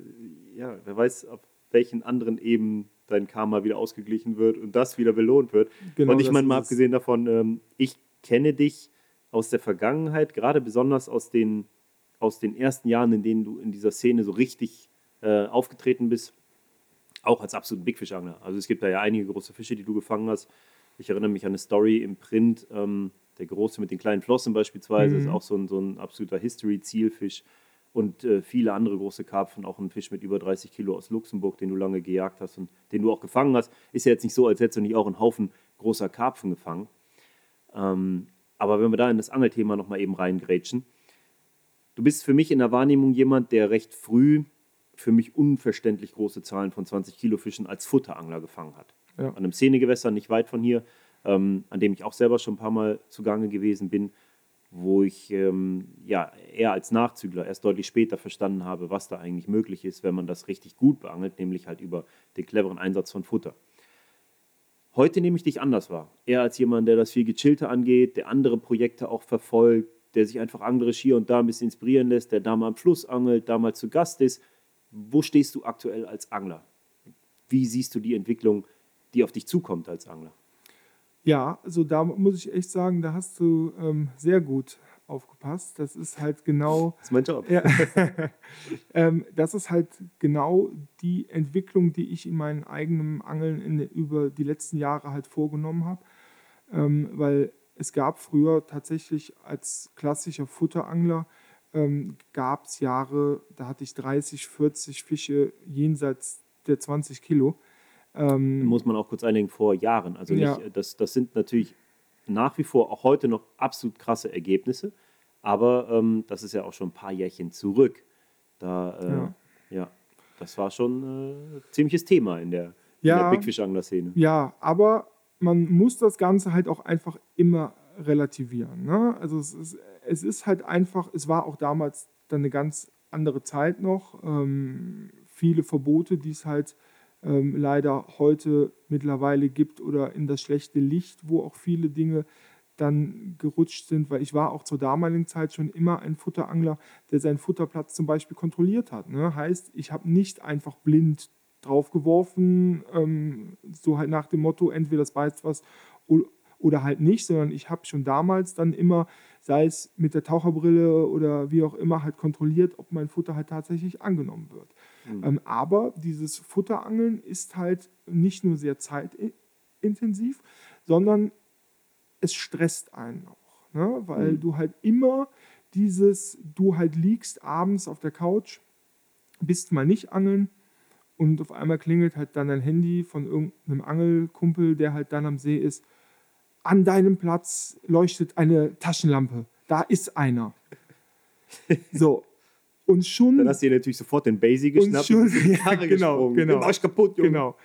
ja, wer weiß, auf welchen anderen Ebenen dein Karma wieder ausgeglichen wird und das wieder belohnt wird. Genau, und ich meine, mal abgesehen davon, ähm, ich kenne dich aus der Vergangenheit, gerade besonders aus den aus den ersten Jahren, in denen du in dieser Szene so richtig äh, aufgetreten bist, auch als absoluter Big Fish Angler. Also es gibt da ja einige große Fische, die du gefangen hast. Ich erinnere mich an eine Story im Print, ähm, der große mit den kleinen Flossen beispielsweise, mhm. ist auch so ein, so ein absoluter History-Zielfisch. Und äh, viele andere große Karpfen, auch ein Fisch mit über 30 Kilo aus Luxemburg, den du lange gejagt hast und den du auch gefangen hast. Ist ja jetzt nicht so, als hättest du nicht auch einen Haufen großer Karpfen gefangen. Ähm, aber wenn wir da in das Angelthema nochmal eben reingrätschen, Du bist für mich in der Wahrnehmung jemand, der recht früh für mich unverständlich große Zahlen von 20 Kilo Fischen als Futterangler gefangen hat. Ja. An einem Szenegewässer nicht weit von hier, ähm, an dem ich auch selber schon ein paar Mal zugange gewesen bin, wo ich ähm, ja eher als Nachzügler erst deutlich später verstanden habe, was da eigentlich möglich ist, wenn man das richtig gut beangelt, nämlich halt über den cleveren Einsatz von Futter. Heute nehme ich dich anders wahr. Eher als jemand, der das viel gechillter angeht, der andere Projekte auch verfolgt, der sich einfach anglerisch hier und da ein bisschen inspirieren lässt, der da mal am Fluss angelt, da mal zu Gast ist. Wo stehst du aktuell als Angler? Wie siehst du die Entwicklung, die auf dich zukommt als Angler? Ja, also da muss ich echt sagen, da hast du ähm, sehr gut aufgepasst. Das ist halt genau. Das ist mein Job. Ja, ähm, das ist halt genau die Entwicklung, die ich in meinem eigenen Angeln in, über die letzten Jahre halt vorgenommen habe. Ähm, weil es gab früher tatsächlich als klassischer Futterangler ähm, gab es Jahre, da hatte ich 30, 40 Fische jenseits der 20 Kilo. Ähm, Muss man auch kurz einlegen, vor Jahren. Also nicht, ja. das, das sind natürlich nach wie vor auch heute noch absolut krasse Ergebnisse, aber ähm, das ist ja auch schon ein paar Jährchen zurück. Da, äh, ja. ja. das war schon äh, ein ziemliches Thema in der, ja, der Big Fish Angler Szene. Ja, aber man muss das Ganze halt auch einfach immer relativieren. Ne? Also es ist, es ist halt einfach, es war auch damals dann eine ganz andere Zeit noch. Ähm, viele Verbote, die es halt ähm, leider heute mittlerweile gibt oder in das schlechte Licht, wo auch viele Dinge dann gerutscht sind, weil ich war auch zur damaligen Zeit schon immer ein Futterangler, der seinen Futterplatz zum Beispiel kontrolliert hat. Ne? Heißt, ich habe nicht einfach blind draufgeworfen, ähm, so halt nach dem Motto, entweder das beißt was oder halt nicht, sondern ich habe schon damals dann immer, sei es mit der Taucherbrille oder wie auch immer, halt kontrolliert, ob mein Futter halt tatsächlich angenommen wird. Mhm. Ähm, aber dieses Futterangeln ist halt nicht nur sehr zeitintensiv, sondern es stresst einen auch, ne? weil mhm. du halt immer dieses, du halt liegst abends auf der Couch, bist mal nicht angeln, und auf einmal klingelt halt dann dein Handy von irgendeinem Angelkumpel, der halt dann am See ist an deinem Platz leuchtet eine Taschenlampe. Da ist einer. So. Und schon. Dann hast du dir natürlich sofort den Basic geschnappt und schon, ja, genau, genau. Den kaputt, Junge. Genau.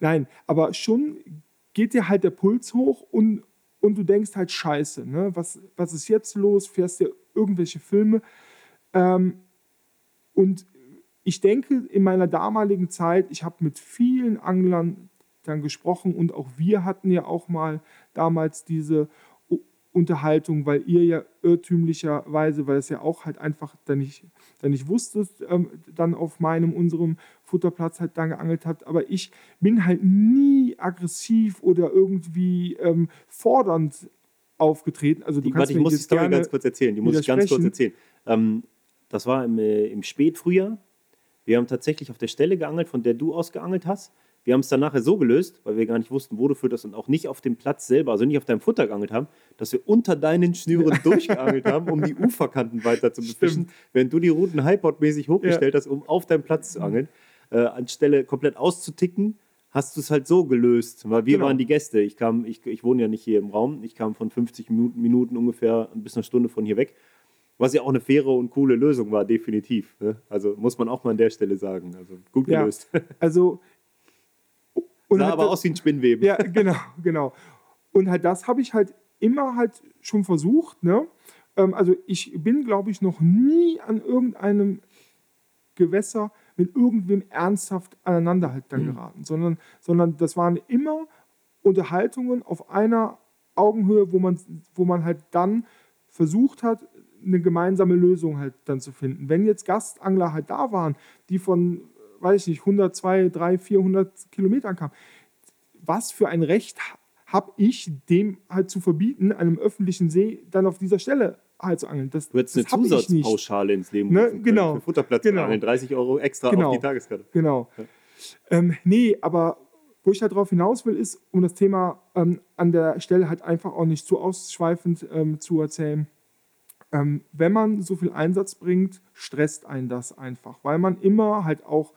Nein, aber schon geht dir halt der Puls hoch und, und du denkst halt, scheiße, ne? was, was ist jetzt los? Fährst dir irgendwelche Filme? Ähm, und ich denke, in meiner damaligen Zeit, ich habe mit vielen Anglern dann gesprochen und auch wir hatten ja auch mal damals diese Unterhaltung, weil ihr ja irrtümlicherweise, weil es ja auch halt einfach dann nicht, dann nicht wusstet, ähm, dann auf meinem, unserem Futterplatz halt dann geangelt habt. Aber ich bin halt nie aggressiv oder irgendwie ähm, fordernd aufgetreten. Also du die, kannst warte, ich muss die Story ganz kurz erzählen. Die muss ich ganz kurz erzählen. Ähm, das war im, äh, im Spätfrühjahr. Wir haben tatsächlich auf der Stelle geangelt, von der du aus geangelt hast. Wir haben es dann nachher so gelöst, weil wir gar nicht wussten, wo du fütterst und auch nicht auf dem Platz selber, also nicht auf deinem Futter geangelt haben, dass wir unter deinen Schnüren durchgeangelt haben, um die Uferkanten weiter zu befischen, während du die Routen Highboard-mäßig hochgestellt ja. hast, um auf deinem Platz zu angeln. Äh, anstelle komplett auszuticken, hast du es halt so gelöst, weil wir genau. waren die Gäste. Ich kam, ich, ich wohne ja nicht hier im Raum, ich kam von 50 Minuten, Minuten ungefähr bis eine Stunde von hier weg. Was ja auch eine faire und coole Lösung war, definitiv. Ne? Also muss man auch mal an der Stelle sagen. Also gut gelöst. Ja, also und Sah halt aber aus wie ein Spinnweben. Ja, genau, genau. Und halt das habe ich halt immer halt schon versucht. Ne? Ähm, also ich bin, glaube ich, noch nie an irgendeinem Gewässer mit irgendwem ernsthaft aneinander halt dann mhm. geraten, sondern, sondern das waren immer Unterhaltungen auf einer Augenhöhe, wo man, wo man halt dann versucht hat, eine gemeinsame Lösung halt dann zu finden. Wenn jetzt Gastangler halt da waren, die von weiß ich nicht, 100, 200, 300, 400 Kilometern kam. Was für ein Recht habe ich, dem halt zu verbieten, einem öffentlichen See dann auf dieser Stelle halt zu angeln? Das, du hättest eine Zusatzpauschale ins Leben ne? genau. für Futterplatz genau. angeln, 30 Euro extra genau. auf die Tageskarte. Genau. Ja. Ähm, nee, aber wo ich halt darauf hinaus will, ist, um das Thema ähm, an der Stelle halt einfach auch nicht zu ausschweifend ähm, zu erzählen, ähm, wenn man so viel Einsatz bringt, stresst einen das einfach, weil man immer halt auch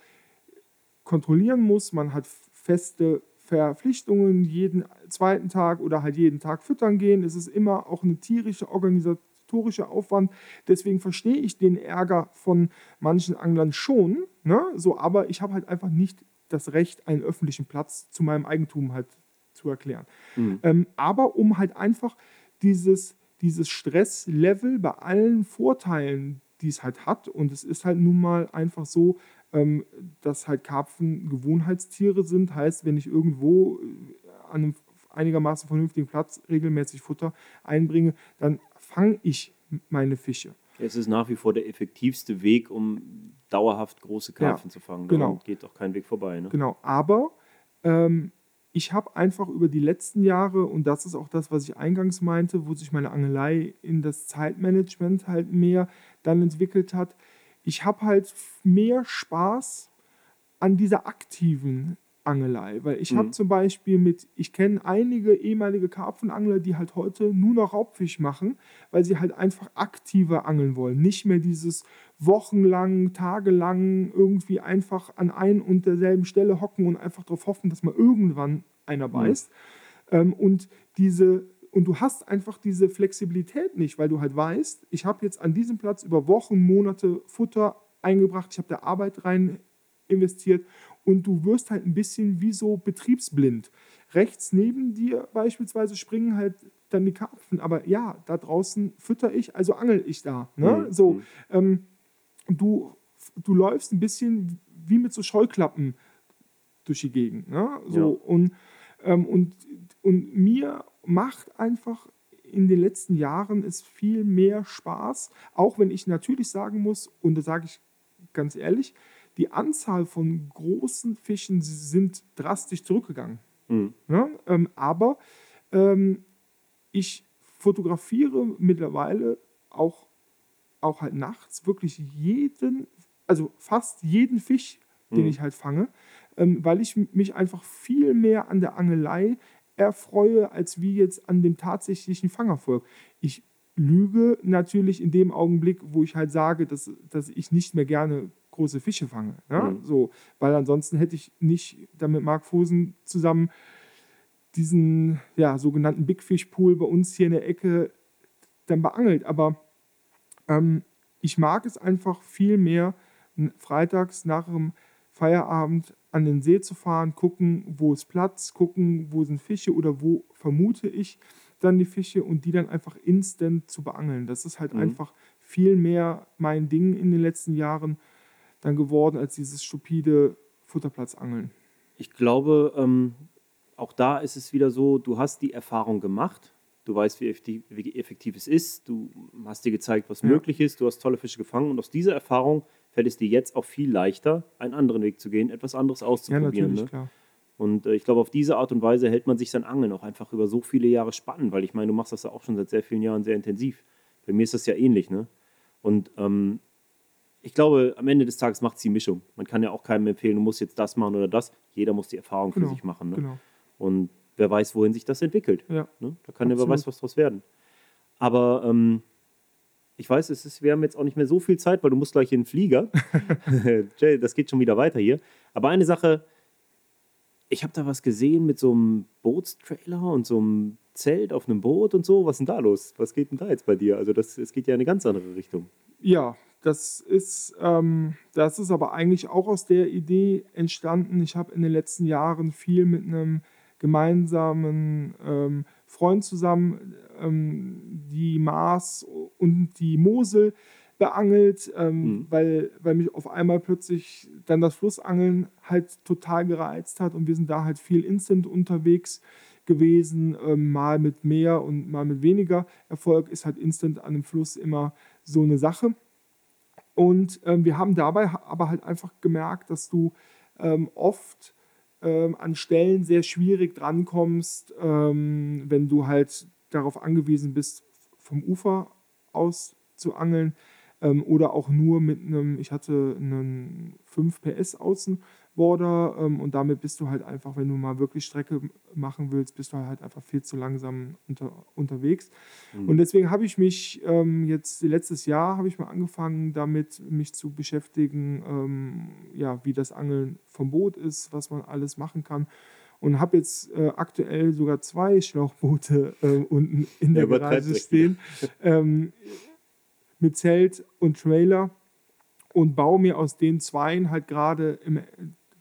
kontrollieren muss. Man hat feste Verpflichtungen, jeden zweiten Tag oder halt jeden Tag füttern gehen. Es ist immer auch eine tierische organisatorische Aufwand. Deswegen verstehe ich den Ärger von manchen Anglern schon. Ne? So, aber ich habe halt einfach nicht das Recht, einen öffentlichen Platz zu meinem Eigentum halt zu erklären. Mhm. Ähm, aber um halt einfach dieses, dieses Stresslevel bei allen Vorteilen, die es halt hat, und es ist halt nun mal einfach so, dass halt Karpfen Gewohnheitstiere sind. Heißt, wenn ich irgendwo äh, an einem einigermaßen vernünftigen Platz regelmäßig Futter einbringe, dann fange ich meine Fische. Es ist nach wie vor der effektivste Weg, um dauerhaft große Karpfen ja, zu fangen. Darum genau. geht auch kein Weg vorbei. Ne? Genau, aber ähm, ich habe einfach über die letzten Jahre, und das ist auch das, was ich eingangs meinte, wo sich meine Angelei in das Zeitmanagement halt mehr dann entwickelt hat, ich habe halt mehr Spaß an dieser aktiven Angelei, weil ich mhm. habe zum Beispiel mit, ich kenne einige ehemalige Karpfenangler, die halt heute nur noch Raubfisch machen, weil sie halt einfach aktiver angeln wollen. Nicht mehr dieses wochenlang, tagelang irgendwie einfach an ein und derselben Stelle hocken und einfach darauf hoffen, dass mal irgendwann einer mhm. beißt. Mhm. Ähm, und diese und du hast einfach diese Flexibilität nicht, weil du halt weißt, ich habe jetzt an diesem Platz über Wochen, Monate Futter eingebracht, ich habe da Arbeit rein investiert und du wirst halt ein bisschen wie so betriebsblind. Rechts neben dir beispielsweise springen halt dann die Karpfen, aber ja, da draußen fütter ich, also angel ich da. Ne? Mhm. So, ähm, du, du läufst ein bisschen wie mit so Scheuklappen durch die Gegend. Ne? So, ja. und, ähm, und, und mir macht einfach in den letzten Jahren es viel mehr Spaß, auch wenn ich natürlich sagen muss, und da sage ich ganz ehrlich, die Anzahl von großen Fischen sind drastisch zurückgegangen. Mhm. Ja, ähm, aber ähm, ich fotografiere mittlerweile auch, auch halt nachts wirklich jeden, also fast jeden Fisch, den mhm. ich halt fange, ähm, weil ich mich einfach viel mehr an der Angelei erfreue, als wie jetzt an dem tatsächlichen Fangerfolg. Ich lüge natürlich in dem Augenblick, wo ich halt sage, dass, dass ich nicht mehr gerne große Fische fange. Ja? Mhm. So, weil ansonsten hätte ich nicht dann mit Marc Fosen zusammen diesen ja, sogenannten Big Fish Pool bei uns hier in der Ecke dann beangelt. Aber ähm, ich mag es einfach viel mehr, freitags nach dem Feierabend an den See zu fahren, gucken, wo ist Platz, gucken, wo sind Fische oder wo vermute ich dann die Fische und die dann einfach instant zu beangeln. Das ist halt mhm. einfach viel mehr mein Ding in den letzten Jahren dann geworden als dieses stupide Futterplatzangeln. Ich glaube, ähm, auch da ist es wieder so, du hast die Erfahrung gemacht, du weißt, wie effektiv, wie effektiv es ist, du hast dir gezeigt, was ja. möglich ist, du hast tolle Fische gefangen und aus dieser Erfahrung fällt es dir jetzt auch viel leichter, einen anderen Weg zu gehen, etwas anderes auszuprobieren. Ja, ne? Und äh, ich glaube, auf diese Art und Weise hält man sich sein Angeln auch einfach über so viele Jahre spannend, weil ich meine, du machst das ja auch schon seit sehr vielen Jahren sehr intensiv. Bei mir ist das ja ähnlich. Ne? Und ähm, ich glaube, am Ende des Tages macht es die Mischung. Man kann ja auch keinem empfehlen, du musst jetzt das machen oder das. Jeder muss die Erfahrung genau, für sich machen. Ne? Genau. Und wer weiß, wohin sich das entwickelt. Ja, ne? Da kann ja wer weiß, was daraus werden. Aber ähm, ich weiß, es ist, wir haben jetzt auch nicht mehr so viel Zeit, weil du musst gleich in den Flieger. Jay, das geht schon wieder weiter hier. Aber eine Sache, ich habe da was gesehen mit so einem Bootstrailer und so einem Zelt auf einem Boot und so. Was ist denn da los? Was geht denn da jetzt bei dir? Also das, es geht ja in eine ganz andere Richtung. Ja, das ist, ähm, das ist aber eigentlich auch aus der Idee entstanden. Ich habe in den letzten Jahren viel mit einem gemeinsamen ähm, Freund zusammen ähm, die Maas und die Mosel beangelt, ähm, mhm. weil, weil mich auf einmal plötzlich dann das Flussangeln halt total gereizt hat und wir sind da halt viel instant unterwegs gewesen, ähm, mal mit mehr und mal mit weniger Erfolg ist halt instant an einem Fluss immer so eine Sache. Und ähm, wir haben dabei aber halt einfach gemerkt, dass du ähm, oft ähm, an Stellen sehr schwierig drankommst, ähm, wenn du halt darauf angewiesen bist, vom Ufer aus zu angeln ähm, oder auch nur mit einem, ich hatte einen 5 PS Außenborder ähm, und damit bist du halt einfach, wenn du mal wirklich Strecke machen willst, bist du halt einfach viel zu langsam unter, unterwegs. Mhm. Und deswegen habe ich mich ähm, jetzt letztes Jahr habe ich mal angefangen, damit mich zu beschäftigen, ähm, ja, wie das Angeln vom Boot ist, was man alles machen kann und habe jetzt äh, aktuell sogar zwei Schlauchboote äh, unten in der ja, Garage stehen ähm, mit Zelt und Trailer und baue mir aus den Zweien halt gerade im,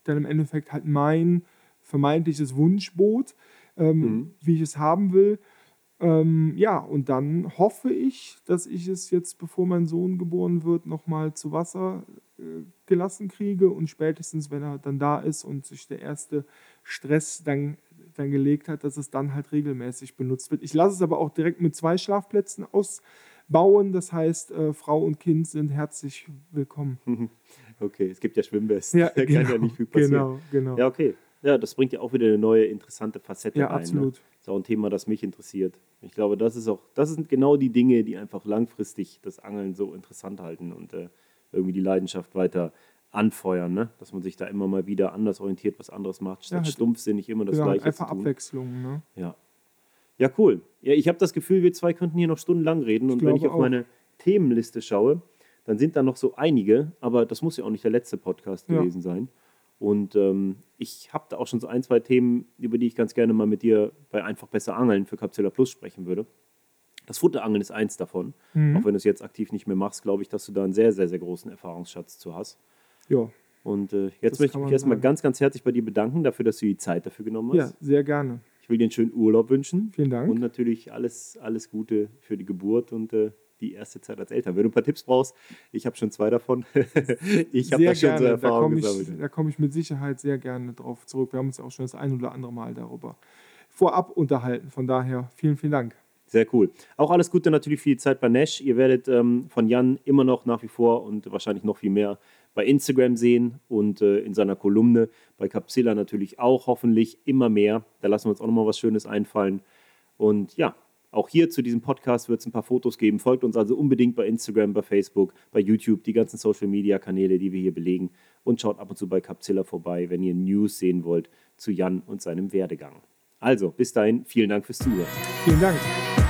dann im Endeffekt halt mein vermeintliches Wunschboot, ähm, mhm. wie ich es haben will. Ähm, ja, und dann hoffe ich, dass ich es jetzt, bevor mein Sohn geboren wird, nochmal zu Wasser äh, gelassen kriege und spätestens, wenn er dann da ist und sich der erste Stress dann, dann gelegt hat, dass es dann halt regelmäßig benutzt wird. Ich lasse es aber auch direkt mit zwei Schlafplätzen ausbauen. Das heißt, äh, Frau und Kind sind herzlich willkommen. Okay, es gibt ja Schwimmbässe. Ja, da genau, kann ja nicht viel passieren. genau, genau. Ja, okay. Ja, das bringt ja auch wieder eine neue interessante Facette Ja, rein. Ne? absolut. ist auch ein Thema, das mich interessiert. Ich glaube, das ist auch, das sind genau die Dinge, die einfach langfristig das Angeln so interessant halten und äh, irgendwie die Leidenschaft weiter anfeuern, ne? Dass man sich da immer mal wieder anders orientiert, was anderes macht, statt Ja, halt- stumpfsinnig immer das Genau, Gleiche einfach zu tun. Abwechslung. Ne? Ja. Ja, cool. Ja, ich habe das Gefühl, wir zwei könnten hier noch stundenlang reden. Und wenn ich auf auch. meine Themenliste schaue, dann sind da noch so einige, aber das muss ja auch nicht der letzte Podcast Ja. gewesen sein. Und ähm, ich habe da auch schon so ein, zwei Themen, über die ich ganz gerne mal mit dir bei Einfach besser Angeln für Capsula Plus sprechen würde. Das Futterangeln ist eins davon. Mhm. Auch wenn du es jetzt aktiv nicht mehr machst, glaube ich, dass du da einen sehr, sehr, sehr großen Erfahrungsschatz zu hast. Ja. Und äh, jetzt Das möchte ich mich erstmal sagen. ganz, ganz herzlich bei dir bedanken, dafür, dass du die Zeit dafür genommen hast. ja, sehr gerne. Ich will dir einen schönen Urlaub wünschen. Vielen Dank. Und natürlich alles, alles Gute für die Geburt und äh, die erste Zeit als Eltern. Wenn du ein paar Tipps brauchst, ich habe schon zwei davon. ich habe da schon gerne. so Erfahrungen komme gesammelt. ich, da komm ich mit Sicherheit sehr gerne drauf zurück. Wir haben uns auch schon das ein oder andere Mal darüber vorab unterhalten. Von daher vielen, vielen Dank. Sehr cool. Auch alles Gute natürlich für die Zeit bei Nash. Ihr werdet ähm, von Jan immer noch nach wie vor und wahrscheinlich noch viel mehr bei Instagram sehen und äh, in seiner Kolumne bei Capsilla natürlich auch hoffentlich immer mehr. Da lassen wir uns auch nochmal was Schönes einfallen. Und ja, auch hier zu diesem Podcast wird es ein paar Fotos geben. Folgt uns also unbedingt bei Instagram, bei Facebook, bei YouTube, die ganzen Social Media Kanäle, die wir hier belegen. Und schaut ab und zu bei Capsilla vorbei, wenn ihr News sehen wollt zu Jan und seinem Werdegang. Also, bis dahin, vielen Dank fürs Zuhören. Vielen Dank.